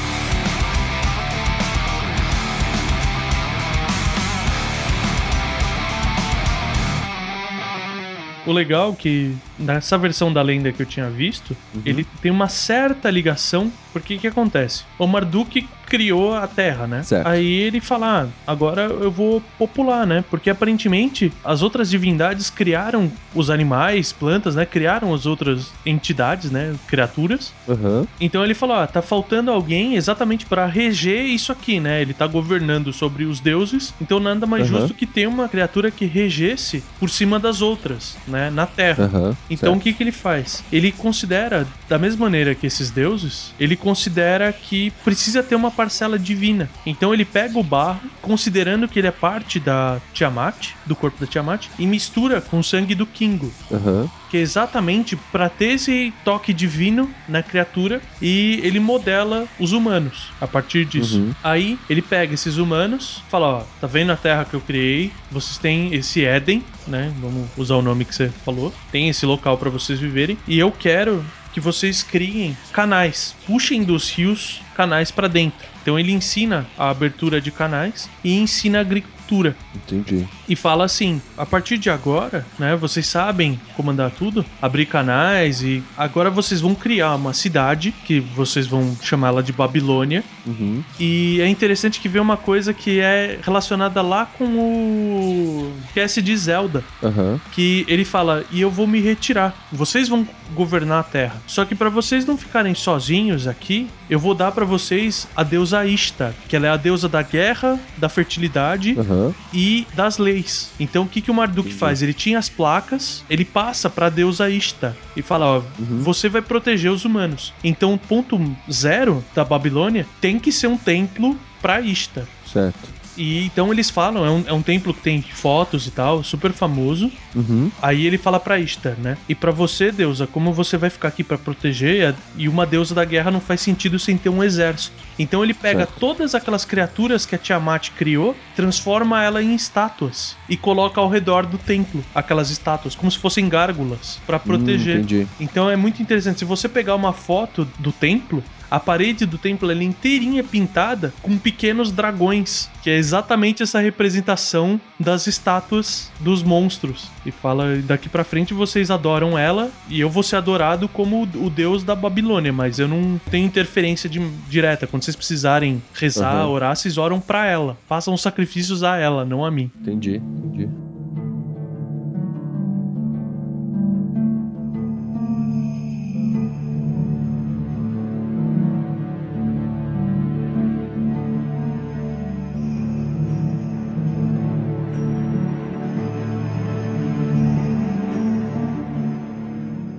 O legal é que nessa versão da lenda que eu tinha visto, Uhum. ele tem uma certa ligação, porque o que acontece? O Marduk criou a Terra, né? Certo. Aí ele fala, ah, agora eu vou popular, né? Porque aparentemente as outras divindades criaram os animais, plantas, né? Criaram as outras entidades, né? Criaturas. Aham. Então ele falou: ah, tá faltando alguém exatamente pra reger isso aqui, né? Ele tá governando sobre os deuses, então nada mais Aham. justo que ter uma criatura que regesse por cima das outras, né? Na Terra. Aham. Então o certo. que, que ele faz? Ele considera, da mesma maneira que esses deuses, ele considera que precisa ter uma parcela divina. Então ele pega o barro, considerando que ele é parte da Tiamat, do corpo da Tiamat, e mistura com o sangue do Kingo Aham. que é exatamente para ter esse toque divino na criatura e ele modela os humanos a partir disso. Uhum. Aí ele pega esses humanos, fala, ó, tá vendo a terra que eu criei? Vocês têm esse Éden, né? Vamos usar o nome que você falou. Tem esse local para vocês viverem e eu quero que vocês criem canais, puxem dos rios canais para dentro. Então ele ensina a abertura de canais e ensina a agricultura Entendi. e fala assim: a partir de agora, né, vocês sabem comandar tudo, abrir canais e agora vocês vão criar uma cidade que vocês vão chamá-la de Babilônia. Uhum. E é interessante que vê uma coisa que é relacionada lá com o QS de Zelda, Aham. que ele fala: "E eu vou me retirar. Vocês vão governar a Terra. Só que para vocês não ficarem sozinhos aqui, eu vou dar para vocês a deusa Ishtar, que ela é a deusa da guerra, da fertilidade Aham. e das leis. Então o que, que o Marduk Entendi. faz? Ele tinha as placas, ele passa pra deusa Ishtar e fala: Ó, Uhum. você vai proteger os humanos. Então o ponto zero da Babilônia tem que ser um templo pra Ishtar. Certo. E então eles falam, é um, é um templo que tem fotos e tal, super famoso. Uhum. Aí ele fala pra Ishtar, né? E pra você, deusa, como você vai ficar aqui pra proteger? E uma deusa da guerra não faz sentido sem ter um exército. Então ele pega Certo. todas aquelas criaturas que a Tiamat criou, transforma ela em estátuas e coloca ao redor do templo aquelas estátuas, como se fossem gárgulas, pra proteger. Hum. Então é muito interessante. Se você pegar uma foto do templo, a parede do templo é inteirinha pintada com pequenos dragões, que é exatamente essa representação das estátuas dos monstros. E fala, daqui pra frente vocês adoram ela e eu vou ser adorado como o deus da Babilônia, mas eu não tenho interferência de- direta. Quando vocês precisarem rezar, Aham. orar, vocês oram pra ela. Façam sacrifícios a ela, não a mim. Entendi. Entendi.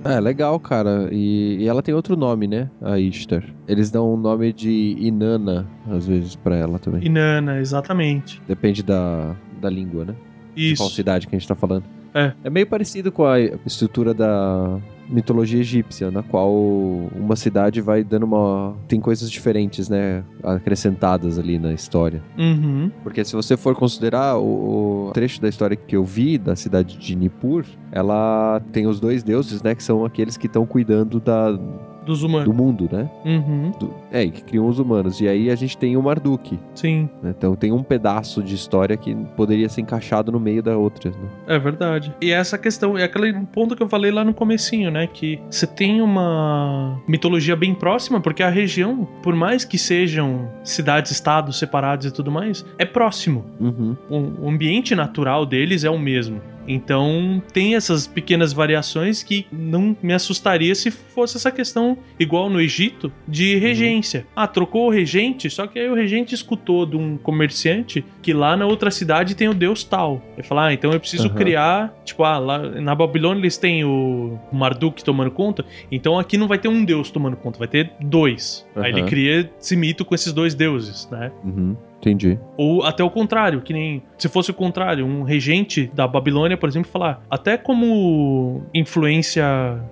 É, legal, cara. E, e ela tem outro nome, né? A Ishtar. Eles dão o nome de Inanna, às vezes, pra ela também. Inanna, exatamente. Depende da, da língua, né? De qual Isso. cidade que a gente tá falando. É. É meio parecido com a estrutura da mitologia egípcia, na qual uma cidade vai dando uma. Tem coisas diferentes, né? Acrescentadas ali na história. Uhum. Porque se você for considerar o, o trecho da história que eu vi da cidade de Nippur, ela tem os dois deuses, né? Que são aqueles que estão cuidando da, Dos humanos. do mundo, né? Uhum. Do- é, e que criam os humanos. E aí a gente tem o Marduk. Sim, né? Então tem um pedaço de história que poderia ser encaixado no meio da outra, né? é verdade. E essa questão, é aquele ponto que eu falei lá no comecinho, né? Que você tem uma mitologia bem próxima, porque a região, por mais que sejam cidades, estados separados e tudo mais, é próximo. Uhum. O o ambiente natural deles é o mesmo. Então tem essas pequenas variações que não me assustaria se fosse essa questão, igual no Egito, de regência. Ah, trocou o regente, só que aí o regente escutou de um comerciante que lá na outra cidade tem o deus tal. Ele fala, ah, então eu preciso Aham. criar, tipo, ah, lá na Babilônia eles têm o Marduk tomando conta, então aqui não vai ter um deus tomando conta, vai ter dois. Aí ele cria esse mito com esses dois deuses, né? Uhum. Entendi. Ou até o contrário, que nem se fosse o contrário, um regente da Babilônia, por exemplo, falar, até como influência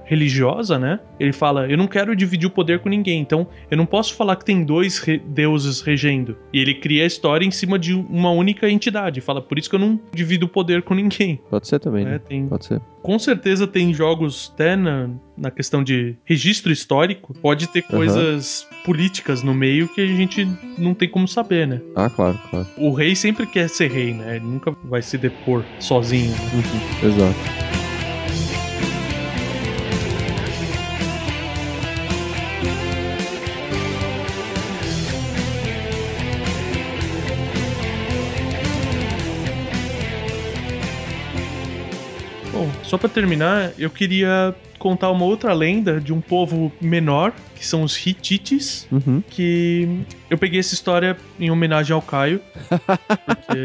religiosa, né? Ele fala: Eu não quero dividir o poder com ninguém, então eu não posso falar que tem dois re- deuses regendo. E ele cria a história em cima de uma única entidade. Fala: Por isso que eu não divido o poder com ninguém. Pode ser também, É, né? tem, Pode ser. com certeza tem jogos até na, na questão de registro histórico, pode ter coisas políticas no meio que a gente não tem como saber, né? Ah, claro, claro. O rei sempre quer ser rei, né? Ele nunca vai se depor sozinho. Uhum. Exato. Bom, só pra terminar, eu queria contar uma outra lenda de um povo menor, que são os Hitites, Uhum. que eu peguei essa história em homenagem ao Caio, porque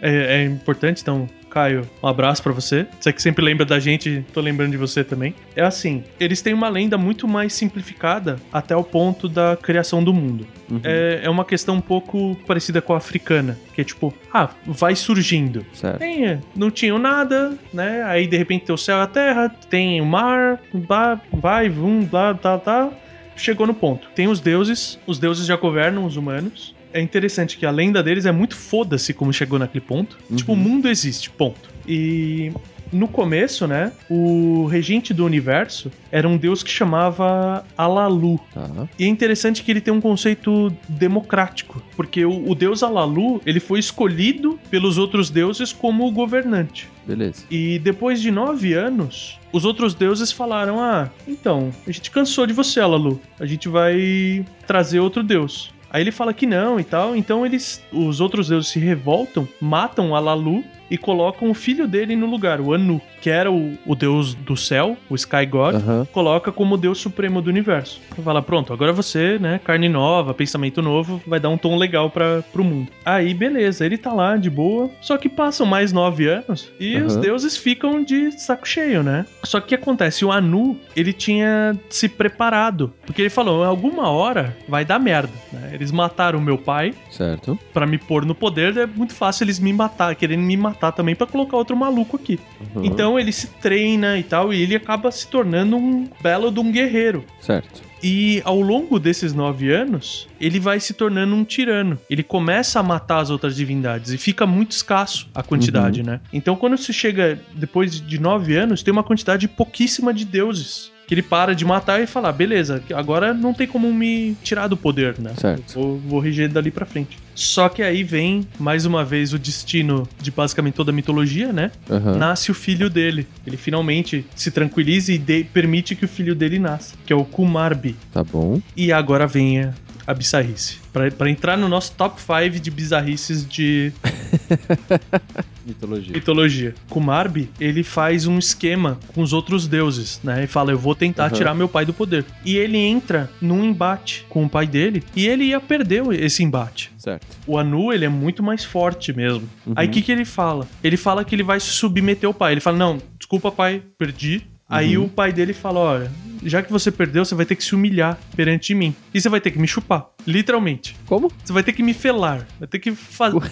é, é importante, então. Caio, um abraço pra você. Você que sempre lembra da gente, tô lembrando de você também. É assim, eles têm uma lenda muito mais simplificada até o ponto da criação do mundo. Uhum. É, é uma questão um pouco parecida com a africana, que é tipo, ah, vai surgindo. Certo. Tem, não tinham nada, né? Aí de repente tem o céu e a terra, tem o mar, blá, vai, vum, blá, tá, tá. Chegou no ponto. Tem os deuses, os deuses já governam os humanos. É interessante que a lenda deles é muito foda-se como chegou naquele ponto. Uhum. Tipo, o mundo existe, ponto. E no começo, né, o regente do universo era um deus que chamava Alalu. Tá. E é interessante que ele tem um conceito democrático, porque o, o deus Alalu, ele foi escolhido pelos outros deuses como o governante. Beleza. E depois de nove anos, os outros deuses falaram: Ah, então, a gente cansou de você, Alalu. A gente vai trazer outro deus. Aí ele fala que não e tal, então eles, os outros deuses se revoltam, matam Alalu e colocam o filho dele no lugar, o Anu, que era o, o deus do céu, o Sky God, Aham. coloca como Deus Supremo do Universo. Fala, pronto, agora você, né, carne nova, pensamento novo, vai dar um tom legal para pro mundo. Aí, beleza, ele tá lá de boa, só que passam mais nove anos e os Aham. deuses ficam de saco cheio, né? Só que o que acontece? O Anu, ele tinha se preparado, porque ele falou, em alguma hora vai dar merda, né? Eles mataram meu pai, Certo. Pra me pôr no poder, é muito fácil eles me matar, querendo me matar também pra colocar outro maluco aqui. Uhum. Então ele se treina e tal, e ele acaba se tornando um belo de um guerreiro. Certo. E ao longo desses nove anos, ele vai se tornando um tirano. Ele começa a matar as outras divindades e fica muito escasso a quantidade, né? Então, quando se chega depois de nove anos, tem uma quantidade pouquíssima de deuses. Que ele para de matar e fala: "Ah, beleza, agora não tem como me tirar do poder, né? Certo. Vou, vou reger dali pra frente. Só que aí vem, mais uma vez, o destino de basicamente toda a mitologia, né? Aham. nasce o filho dele. Ele finalmente se tranquiliza e de- permite que o filho dele nasça, que é o Kumarbi. Tá bom. E agora vem a, bizarrice. Pra, pra entrar no nosso top 5 de bizarrices de Mitologia. mitologia. Kumarbi, ele faz um esquema com os outros deuses, né? E fala, eu vou tentar Aham. tirar meu pai do poder. E ele entra num embate com o pai dele e ele ia perder esse embate. Certo. O Anu, ele é muito mais forte mesmo. Uhum. Aí o que, que ele fala? Ele fala que ele vai submeter o pai. Ele fala: Não, desculpa, pai, perdi. Aí Uhum. o pai dele fala: Olha, já que você perdeu, você vai ter que se humilhar perante mim. E você vai ter que me chupar. Literalmente. Como? Você vai ter que me felar. Vai ter que fazer.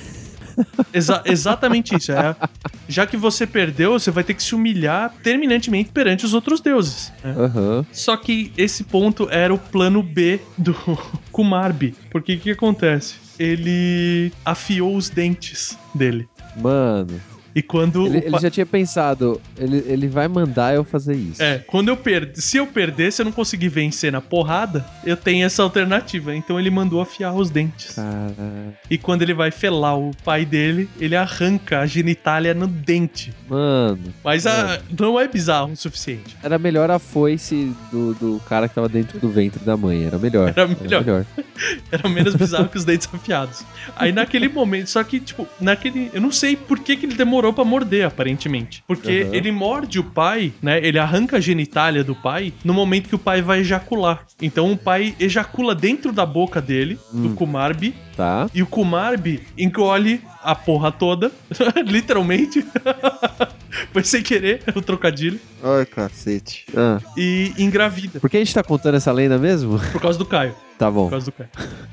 Exa- exatamente isso. É. Já que você perdeu, você vai ter que se humilhar terminantemente perante os outros deuses. né? Aham. Só que esse ponto era o plano B do Kumarbi. Porque o que acontece? Ele afiou os dentes dele. Mano. E quando. Ele, ele já tinha pensado, ele, ele vai mandar eu fazer isso. É, quando eu perdi. Se eu perder, se eu não conseguir vencer na porrada, eu tenho essa alternativa. Então ele mandou afiar os dentes. Cara. E quando ele vai felar o pai dele, ele arranca a genitália no dente. Mano. Mas a- não é bizarro o suficiente. Era melhor a foice do, do cara que tava dentro do ventre da mãe. Era melhor. Era melhor. Era menos bizarro que os dentes afiados. Aí naquele momento, só que, tipo, naquele. Eu não sei por que, que ele demorou pra morder, aparentemente. Porque Aham. ele morde o pai, né? Ele arranca a genitália do pai no momento que o pai vai ejacular. Então o pai ejacula dentro da boca dele, do Hum. Kumarbi, Tá. e o Kumarbi engole a porra toda, literalmente. Foi sem querer o trocadilho. Ai, cacete. Ah. E engravida. Por que a gente tá contando essa lenda mesmo? Por causa do Caio. Tá bom. Por causa do Caio.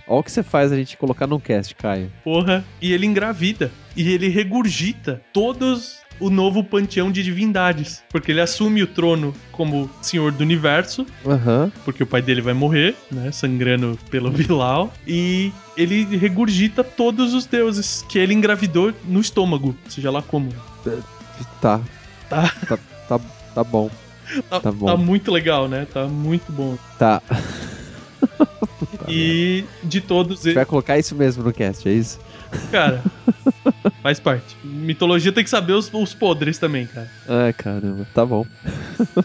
Olha o que você faz a gente colocar no cast, Caio. Porra. E ele engravida. E ele regurgita todos o novo panteão de divindades. Porque ele assume o trono como senhor do universo. Aham. Porque o pai dele vai morrer, né? Sangrando pelo Bilal. E ele regurgita todos os deuses que ele engravidou no estômago. Seja lá como. Tá. Tá. Tá, tá, tá bom. Tá, Tá bom. tá muito legal, né? Tá muito bom. Tá. E de todos eles. vai colocar isso mesmo no cast, é isso? Cara, faz parte. Mitologia tem que saber os, os podres também, cara. Ai, caramba. Tá bom.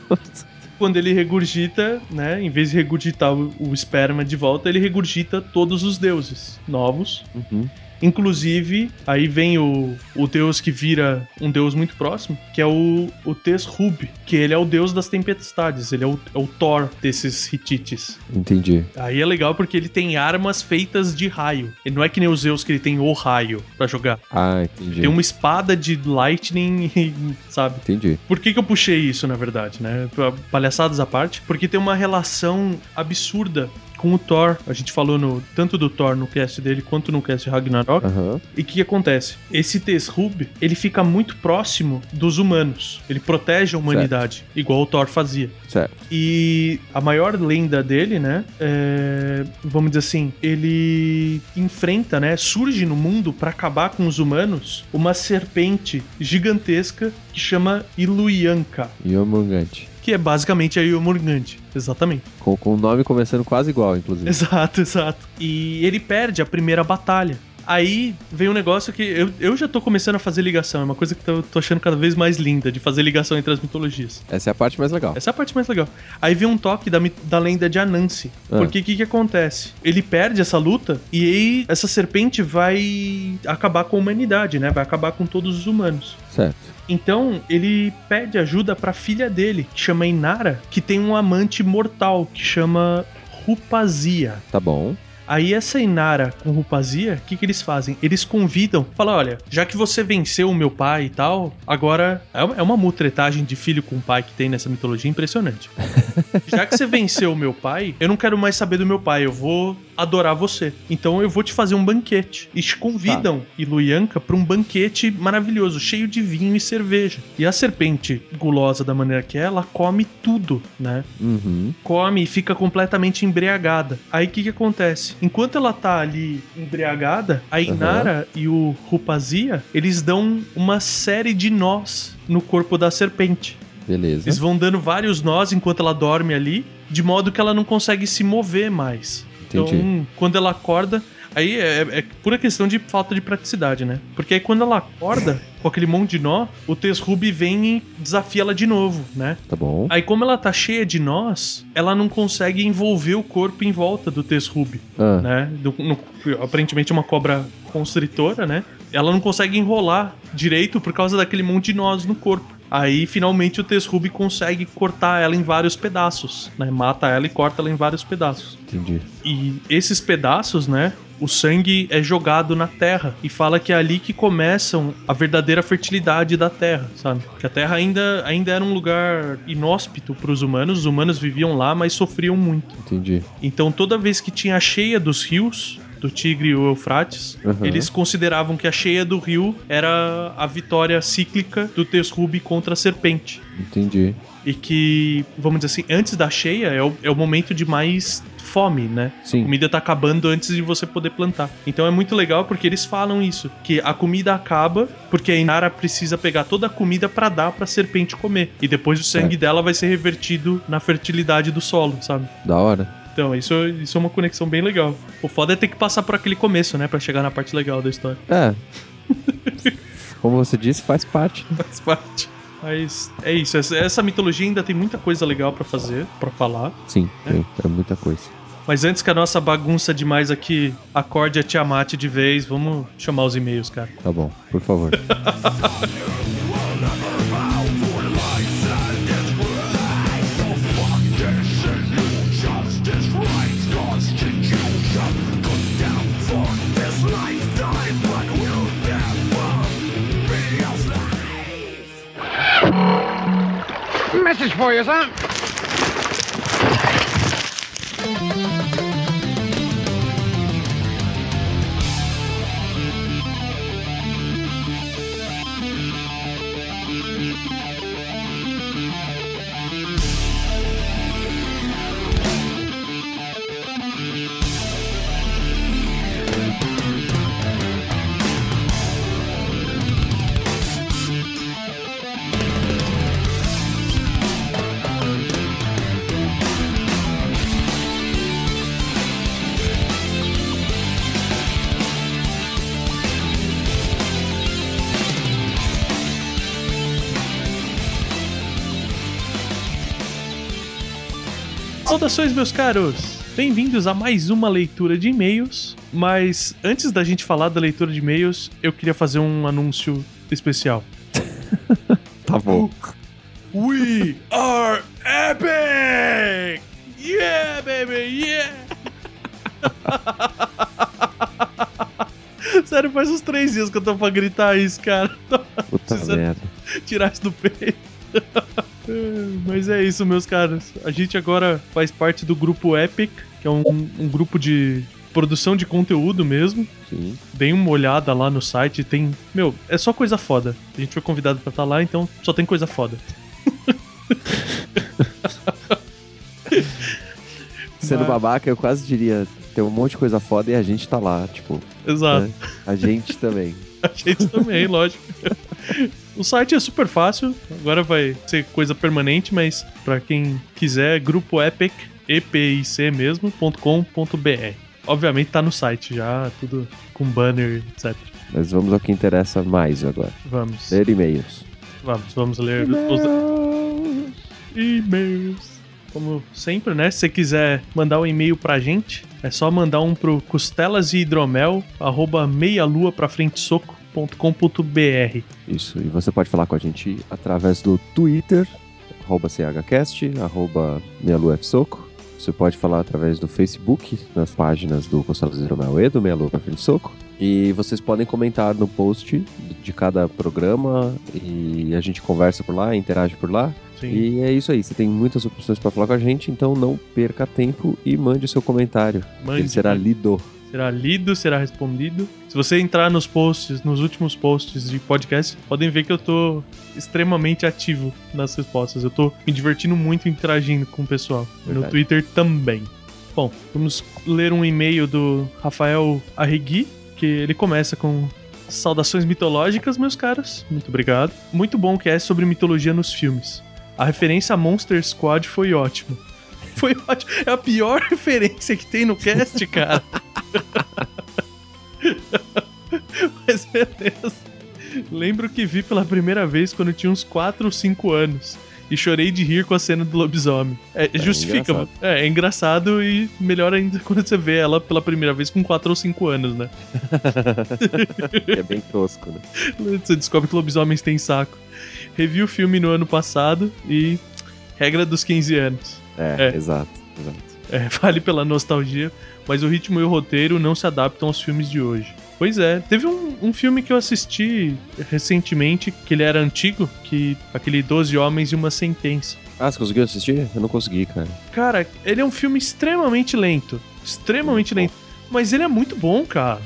Quando ele regurgita, né? Em vez de regurgitar o, o esperma de volta, ele regurgita todos os deuses novos. Uhum. Inclusive, aí vem o, o deus que vira um deus muito próximo, que é o, o Teshub, que ele é o deus das tempestades, ele é o, é o Thor desses Hitites. Entendi. Aí é legal porque ele tem armas feitas de raio. Ele não é que nem os Zeus que ele tem o raio pra jogar. Ah, entendi. Tem uma espada de lightning, sabe? Entendi. Por que, que eu puxei isso, na verdade, né? Palhaçadas à parte, porque tem uma relação absurda com o Thor. A gente falou no, tanto do Thor no cast dele quanto no cast Ragnarok. Aham. E o que, acontece? Esse Teshub, ele fica muito próximo dos humanos. Ele protege a humanidade, igual o Thor fazia. Certo. E a maior lenda dele, né? é, vamos dizer assim, ele enfrenta, né? Surge no mundo pra acabar com os humanos uma serpente gigantesca que chama Iluyanka, Yomungante. Que é basicamente a Yomurgante. Exatamente. Com, com o nome começando quase igual, inclusive. Exato, exato. E ele perde a primeira batalha. Aí vem um negócio que eu, eu já tô começando a fazer ligação. É uma coisa que eu tô achando cada vez mais linda, de fazer ligação entre as mitologias. Essa é a parte mais legal. Essa é a parte mais legal. Aí vem um toque da, da lenda de Anansi. Ah. Porque o que, que acontece? Ele perde essa luta e aí essa serpente vai acabar com a humanidade, né? Vai acabar com todos os humanos. Certo. Então ele pede ajuda pra filha dele, que chama Inara, que tem um amante mortal que chama Rupazia. Tá bom. Aí essa Inara com Rupazia, o que, que eles fazem? Eles convidam, falam, olha, já que você venceu o meu pai e tal, agora é uma- é uma mutretagem de filho com pai que tem nessa mitologia impressionante. já que você venceu o meu pai, eu não quero mais saber do meu pai, eu vou adorar você. Então eu vou te fazer um banquete. E te convidam, Iluyanka, pra um banquete maravilhoso, cheio de vinho e cerveja. E a serpente, gulosa da maneira que é, ela come tudo, né? Uhum. come e fica completamente embriagada. Aí o que que acontece? Enquanto ela tá ali embriagada, a Inara e o Rupazia, eles dão uma série de nós no corpo da serpente. Beleza. Eles vão dando vários nós enquanto ela dorme ali, de modo que ela não consegue se mover mais. Entendi. Então, quando ela acorda, aí é, é pura questão de falta de praticidade, né? Porque aí quando ela acorda com aquele monte de nó, o Teshub vem e desafia ela de novo, né? Tá bom. Aí, como ela tá cheia de nós, ela não consegue envolver o corpo em volta do Teshub, Ah, né? Do- no- aparentemente é uma cobra constritora, né? Ela não consegue enrolar direito por causa daquele monte de nós no corpo. Aí finalmente o Tessrubi consegue cortar ela em vários pedaços, né? Mata ela e corta ela em vários pedaços. Entendi. E esses pedaços, né? O sangue é jogado na terra e fala que é ali que começam a verdadeira fertilidade da terra, sabe? Que a terra ainda, ainda era um lugar inóspito para os humanos, os humanos viviam lá, mas sofriam muito. Entendi. Então toda vez que tinha a cheia dos rios, do Tigre e o Eufrates, Uhum. eles consideravam que a cheia do rio era a vitória cíclica do Tessrubi contra a serpente. Entendi. E que, vamos dizer assim, antes da cheia é o, é o momento de mais fome, né? A Sim. comida tá acabando antes de você poder plantar. Então é muito legal porque eles falam isso, que a comida acaba porque a Inara precisa pegar toda a comida pra dar pra serpente comer. E depois o sangue Certo. dela vai ser revertido na fertilidade do solo, sabe? Da hora. Então, isso, isso é uma conexão bem legal. O foda é ter que passar por aquele começo, né? Pra chegar na parte legal da história. É. Como você disse, faz parte. né? Faz parte. Mas é isso. Essa, essa mitologia ainda tem muita coisa legal pra fazer, pra falar. Sim, É. tem. É muita coisa. Mas antes que a nossa bagunça demais aqui acorde a Tiamat de vez, vamos chamar os e-mails, cara. Tá bom, por favor. Message for you, sir. Saudações, meus caros! Bem-vindos a mais uma leitura de e-mails. Mas antes da gente falar da leitura de e-mails, eu queria fazer um anúncio especial. Tá bom. We are epic! Yeah, baby, yeah! Sério, faz uns três dias que eu tô pra gritar isso, cara. Puta Precisa- merda. Tirar isso do peito. Mas é isso, meus caras. A gente agora faz parte do grupo Epic, que é um, um grupo de produção de conteúdo mesmo. Sim. Deem uma olhada lá no site, tem. Meu, é só coisa foda. A gente foi convidado pra estar lá, então só tem coisa foda. Sendo Mas- babaca, eu quase diria: tem um monte de coisa foda e a gente tá lá. Tipo, Exato. né? a gente também. A gente também, lógico. O site é super fácil, agora vai ser coisa permanente, mas pra quem quiser, grupo epic, epic mesmo, .com.br. Obviamente tá no site já, tudo com banner, etc. Mas vamos ao que interessa mais agora. Vamos, Ler e-mails. vamos, vamos ler os e-mails. Como sempre, né? Se você quiser mandar um e-mail pra gente, é só mandar um pro costelas e hidromel, arroba meialua pra frente soco.com.br. Isso. E você pode falar com a gente através do Twitter, arroba CHCast, arroba. Você pode falar através do Facebook, nas páginas do Costelas Hidromel e do Meia Lua soco. E vocês podem comentar no post de cada programa e a gente conversa por lá, interage por lá. Sim. E é isso aí, você tem muitas opções para falar com a gente, então não perca tempo e mande seu comentário. Mande, Ele será lido. Será lido, será respondido. Se você entrar nos posts, nos últimos posts de podcast, podem ver que eu tô extremamente ativo nas respostas. Eu tô me divertindo muito interagindo com o pessoal. No Verdade. Twitter também. Bom, vamos ler um e-mail do Rafael Arregui, que ele começa com saudações mitológicas, meus caros. Muito obrigado. Muito bom que é sobre mitologia nos filmes. A referência a Monster Squad foi ótima. Foi ótimo. É a pior referência que tem no cast, cara. Mas beleza. Lembro que vi pela primeira vez quando tinha uns 4 ou 5 anos. e chorei de rir com a cena do lobisomem. É, justifica. engraçado. É, é engraçado e melhor ainda quando você vê ela pela primeira vez com 4 ou 5 anos, né? é bem tosco, né? Você descobre que lobisomens têm saco. Revi o filme no ano passado e. Regra dos 15 anos. É, É. exato, exato. É, vale pela nostalgia, mas o ritmo e o roteiro não se adaptam aos filmes de hoje. Pois é, teve um, um filme que eu assisti recentemente, que ele era antigo, que aquele 12 Homens e uma Sentença. Ah, você conseguiu assistir? Eu não consegui, cara. Cara, ele é um filme extremamente lento. Extremamente lento. Mas ele é muito bom, cara.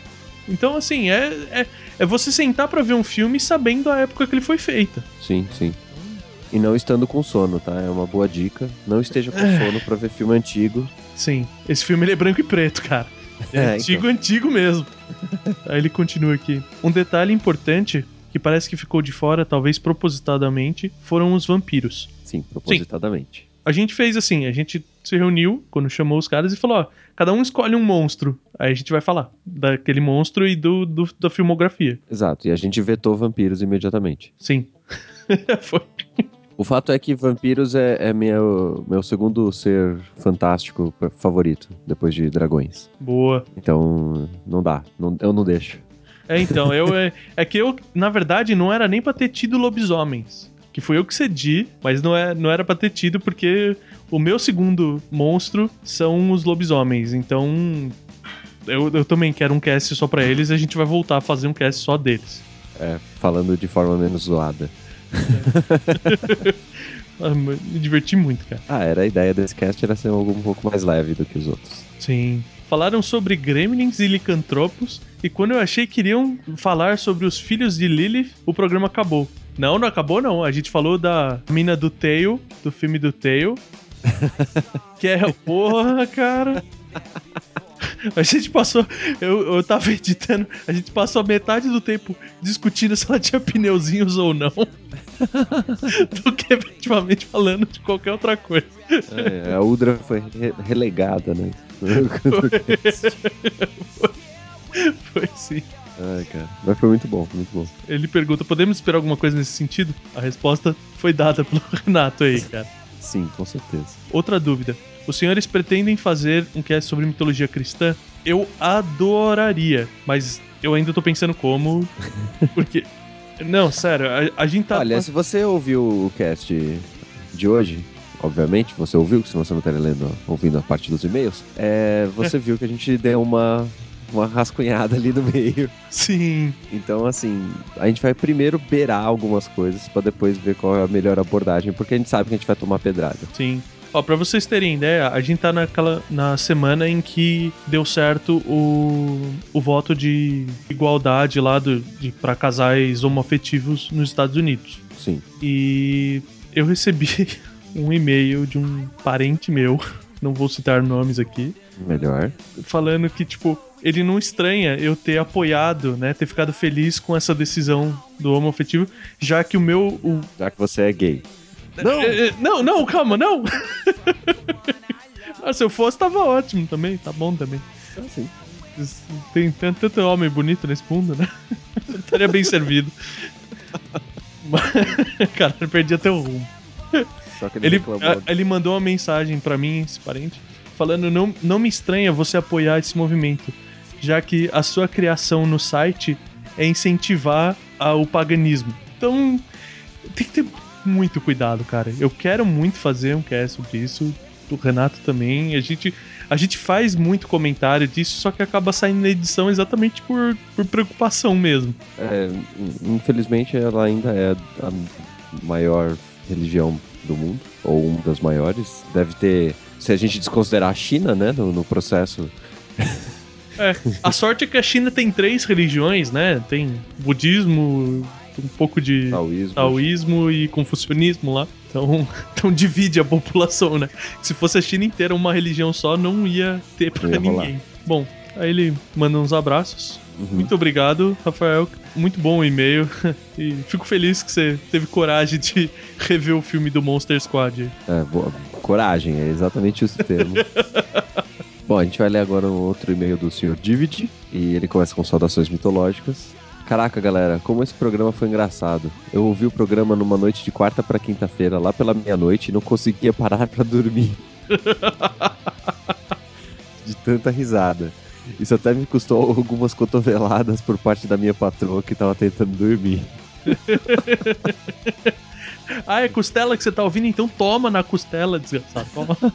Então, assim, é, é, é você sentar pra ver um filme sabendo a época que ele foi feito. Sim, sim. E não estando com sono, tá? É uma boa dica. Não esteja com É. sono pra ver filme antigo. Sim, esse filme ele é branco e preto, cara. É, É, antigo, então. antigo mesmo. Aí ele continua aqui. Um detalhe importante que parece que ficou de fora, talvez propositadamente, foram os vampiros. Sim, propositadamente. A gente fez assim, a gente se reuniu quando chamou os caras e falou, ó, cada um escolhe um monstro. Aí a gente vai falar daquele monstro e do, do- da filmografia. Exato. E a gente vetou vampiros imediatamente. Sim. Foi. O fato é que vampiros é, é meu, meu segundo ser fantástico favorito, depois de dragões. Boa. Então, não dá. Não- eu não deixo. É, então, eu é, é que eu, na verdade, não era nem pra ter tido lobisomens. Que foi eu que cedi, mas não, é, não era pra ter tido, porque o meu segundo monstro são os lobisomens. Então, eu, eu também quero um cast só pra eles e a gente vai voltar a fazer um cast só deles. É, falando de forma menos zoada. Ah, me diverti muito, cara. Ah, era a ideia desse cast era ser algo um pouco mais leve do que os outros. Sim. Falaram sobre gremlins e licantropos, e quando eu achei que iriam falar sobre os filhos de Lilith, o programa acabou. Não, não acabou não. A gente falou da mina do Tail, do filme do Tail. que é, porra, cara. A gente passou, eu, eu tava editando, a gente passou metade do tempo discutindo se ela tinha pneuzinhos ou não, do que efetivamente falando de qualquer outra coisa. É, a Udra foi re- relegada, né? Foi sim. Ai, cara. Mas foi muito bom, muito bom. Ele pergunta: podemos esperar alguma coisa nesse sentido? A resposta foi dada pelo Renato aí, cara. Sim, com certeza. Outra dúvida: os senhores pretendem fazer um cast sobre mitologia cristã? Eu adoraria, mas eu ainda tô pensando como. Porque. Não, sério, a, a gente tá. Olha, se você ouviu o cast de hoje, obviamente, você ouviu, senão você não estaria lendo, ouvindo a parte dos e-mails, é, você viu que a gente deu uma, uma rascunhada ali no meio. Sim. Então, assim, a gente vai primeiro beirar algumas coisas pra depois ver qual é a melhor abordagem, porque a gente sabe que a gente vai tomar pedrada. Sim. Ó, pra vocês terem ideia, a gente tá naquela, na semana em que deu certo o, o voto de igualdade lá do, de, pra casais homoafetivos nos Estados Unidos. Sim. E eu recebi um e-mail de um parente meu, não vou citar nomes aqui, Melhor. falando que, tipo, ele não estranha eu ter apoiado, né, ter ficado feliz com essa decisão do homoafetivo, já que o meu, o Já que você é gay. Não! não, não, calma, não. ah, se eu fosse, tava ótimo também, tá bom também. Assim. Tem tanto, tanto homem bonito nesse mundo, né? Eu estaria bem servido. Cara, perdi até o rumo. Só que ele, Ele, a- ele mandou uma mensagem pra mim, esse parente, falando: não, não me estranha você apoiar esse movimento, já que a sua criação no site é incentivar o paganismo. Então, tem que ter muito cuidado, cara. Eu quero muito fazer um cast sobre isso. O Renato também. A gente, a gente faz muito comentário disso, só que acaba saindo na edição exatamente por, por preocupação mesmo. É, in- infelizmente, ela ainda é a maior religião do mundo, ou uma das maiores. Deve ter, se a gente desconsiderar a China, né, no, no processo. É, a sorte é que a China tem três religiões, né? Tem budismo, um pouco de Taoísmo. taoísmo e confucionismo lá. Então, então divide a população, né? Se fosse a China inteira uma religião só, não ia ter pra ia rolar. ninguém. Bom, aí ele manda uns abraços. Uhum. Muito obrigado, Rafael. Muito bom o e-mail. E fico feliz que você teve coragem de rever o filme do Monster Squad. É, boa, coragem, é exatamente esse termo. Bom, a gente vai ler agora um outro e-mail do Sr. Divid, e ele começa com saudações mitológicas. Caraca, galera, como esse programa foi engraçado. Eu ouvi o programa numa noite de quarta pra quinta-feira, lá pela meia-noite, e não conseguia parar pra dormir. de tanta risada. Isso até me custou algumas cotoveladas por parte da minha patroa que tava tentando dormir. Ah, é costela que você tá ouvindo? Então toma na costela, desgraçado. Toma.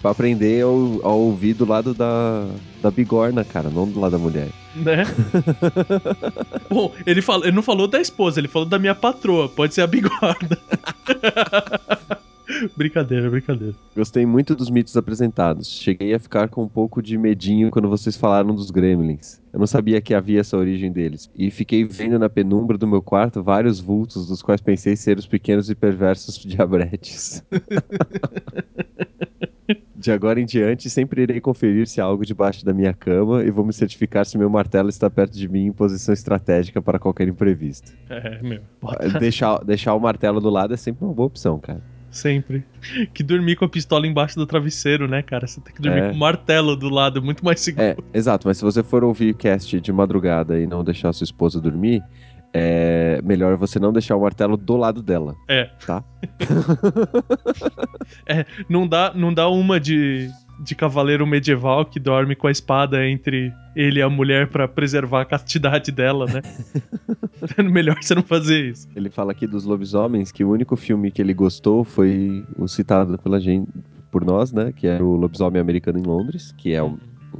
Pra aprender ao, ao ouvir do lado da, da bigorna, cara, não do lado da mulher. né? Bom, ele, fala, ele não falou da esposa, ele falou da minha patroa. Pode ser a bigorna. brincadeira, brincadeira. Gostei muito dos mitos apresentados. Cheguei a ficar com um pouco de medinho quando vocês falaram dos gremlins. Eu não sabia que havia essa origem deles. E fiquei vendo na penumbra do meu quarto vários vultos, dos quais pensei ser os pequenos e perversos diabretes. De agora em diante, sempre irei conferir se há algo debaixo da minha cama e vou me certificar se meu martelo está perto de mim em posição estratégica para qualquer imprevisto. É, meu. Deixar, deixar o martelo do lado é sempre uma boa opção, cara. Sempre. Que dormir com a pistola embaixo do travesseiro, né, cara? Você tem que dormir É. com o martelo do lado, é muito mais seguro. É, exato, mas se você for ouvir cast de madrugada e não deixar sua esposa dormir, é melhor você não deixar o martelo do lado dela, É. tá? Não dá, não dá uma de, de cavaleiro medieval que dorme com a espada entre ele e a mulher pra preservar a castidade dela, né? melhor você não fazer isso. Ele fala aqui dos lobisomens que o único filme que ele gostou foi o citado pela gente, por nós, né? Que é o Lobisomem Americano em Londres, que é o,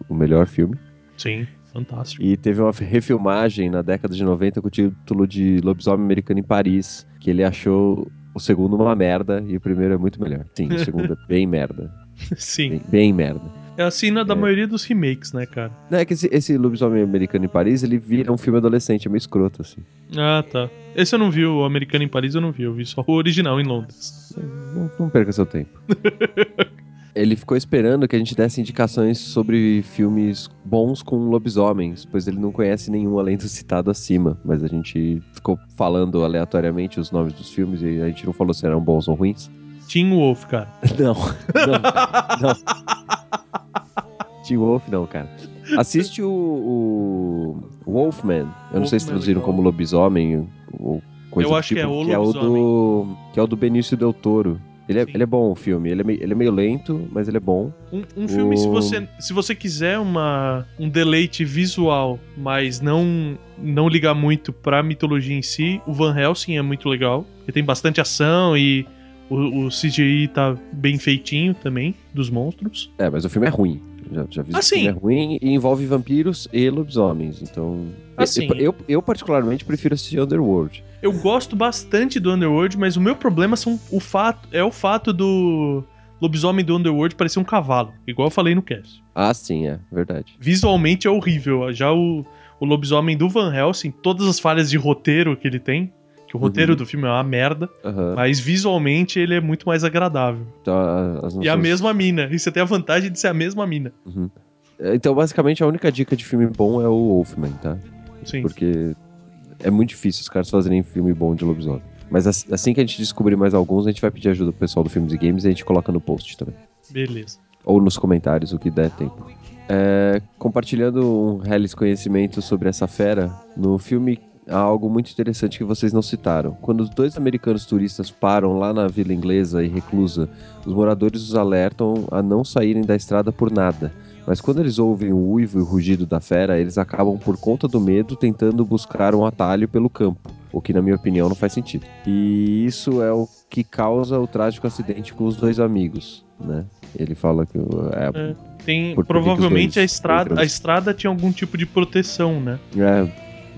o melhor filme. Sim, fantástico. E teve uma refilmagem na década de 90 com o título de Lobisomem Americano em Paris, que ele achou o segundo uma merda e o primeiro é muito melhor. Sim, o segundo é bem merda. Sim. Bem, bem merda. É a cena da É. maioria dos remakes, né, cara? Não, é que esse, esse Lobisomem Americano em Paris, ele vira um filme adolescente, é meio escroto, assim. Ah, tá. Esse eu não vi, o Americano em Paris eu não vi, eu vi só o original em Londres. Não, não perca seu tempo. Ele ficou esperando que a gente desse indicações sobre filmes bons com lobisomens, pois ele não conhece nenhum além do citado acima. Mas a gente ficou falando aleatoriamente os nomes dos filmes e a gente não falou se eram bons ou ruins. Teen Wolf, cara. Não, não, cara, não. Teen Wolf, não, cara. Assiste o, o Wolfman. Eu não sei se é traduziram como lobisomem ou coisa Eu do acho que tipo, é o que é o do que é o do Benício Del Toro. Ele é, ele é bom o filme. Ele é, meio, ele é meio lento, mas ele é bom. Um, um filme, se O- você, se você quiser uma, um deleite visual, mas não, não ligar muito pra mitologia em si, o Van Helsing é muito legal. Ele tem bastante ação e o, o CGI tá bem feitinho também, dos monstros. É, mas o filme é ruim. Já, já vi Ah, que é ruim e envolve vampiros e lobisomens. Então. Sim. eu, eu, eu, particularmente, prefiro assistir Underworld. Eu gosto bastante do Underworld, mas o meu problema são o fato, é o fato do lobisomem do Underworld parecer um cavalo, igual eu falei no cast. Ah, sim, é verdade. Visualmente é horrível. Já o, o lobisomem do Van Helsing, todas as falhas de roteiro que ele tem, que o roteiro Uhum. do filme é uma merda, Aham. mas visualmente ele é muito mais agradável. Então, a- as E a nossas- mesma mina. E você tem a vantagem de ser a mesma mina. Uhum. Então, basicamente, a única dica de filme bom é o Wolfman, tá? Sim. Porque é muito difícil os caras fazerem filme bom de lobisomem. Mas as- assim que a gente descobrir mais alguns, a gente vai pedir ajuda pro pessoal do Filmes e Games e a gente coloca no post também. Beleza. Ou nos comentários, o que der tempo. É, compartilhando um reles conhecimento sobre essa fera, no filme há algo muito interessante que vocês não citaram. Quando os dois americanos turistas param lá na vila inglesa e reclusa, os moradores os alertam a não saírem da estrada por nada. Mas quando eles ouvem o uivo e o rugido da fera, eles acabam por conta do medo tentando buscar um atalho pelo campo, o que na minha opinião não faz sentido. E isso é o que causa o trágico acidente com os dois amigos, né? Ele fala que é, É. Tem, provavelmente a estrada, a estrada tinha algum tipo de proteção, né? é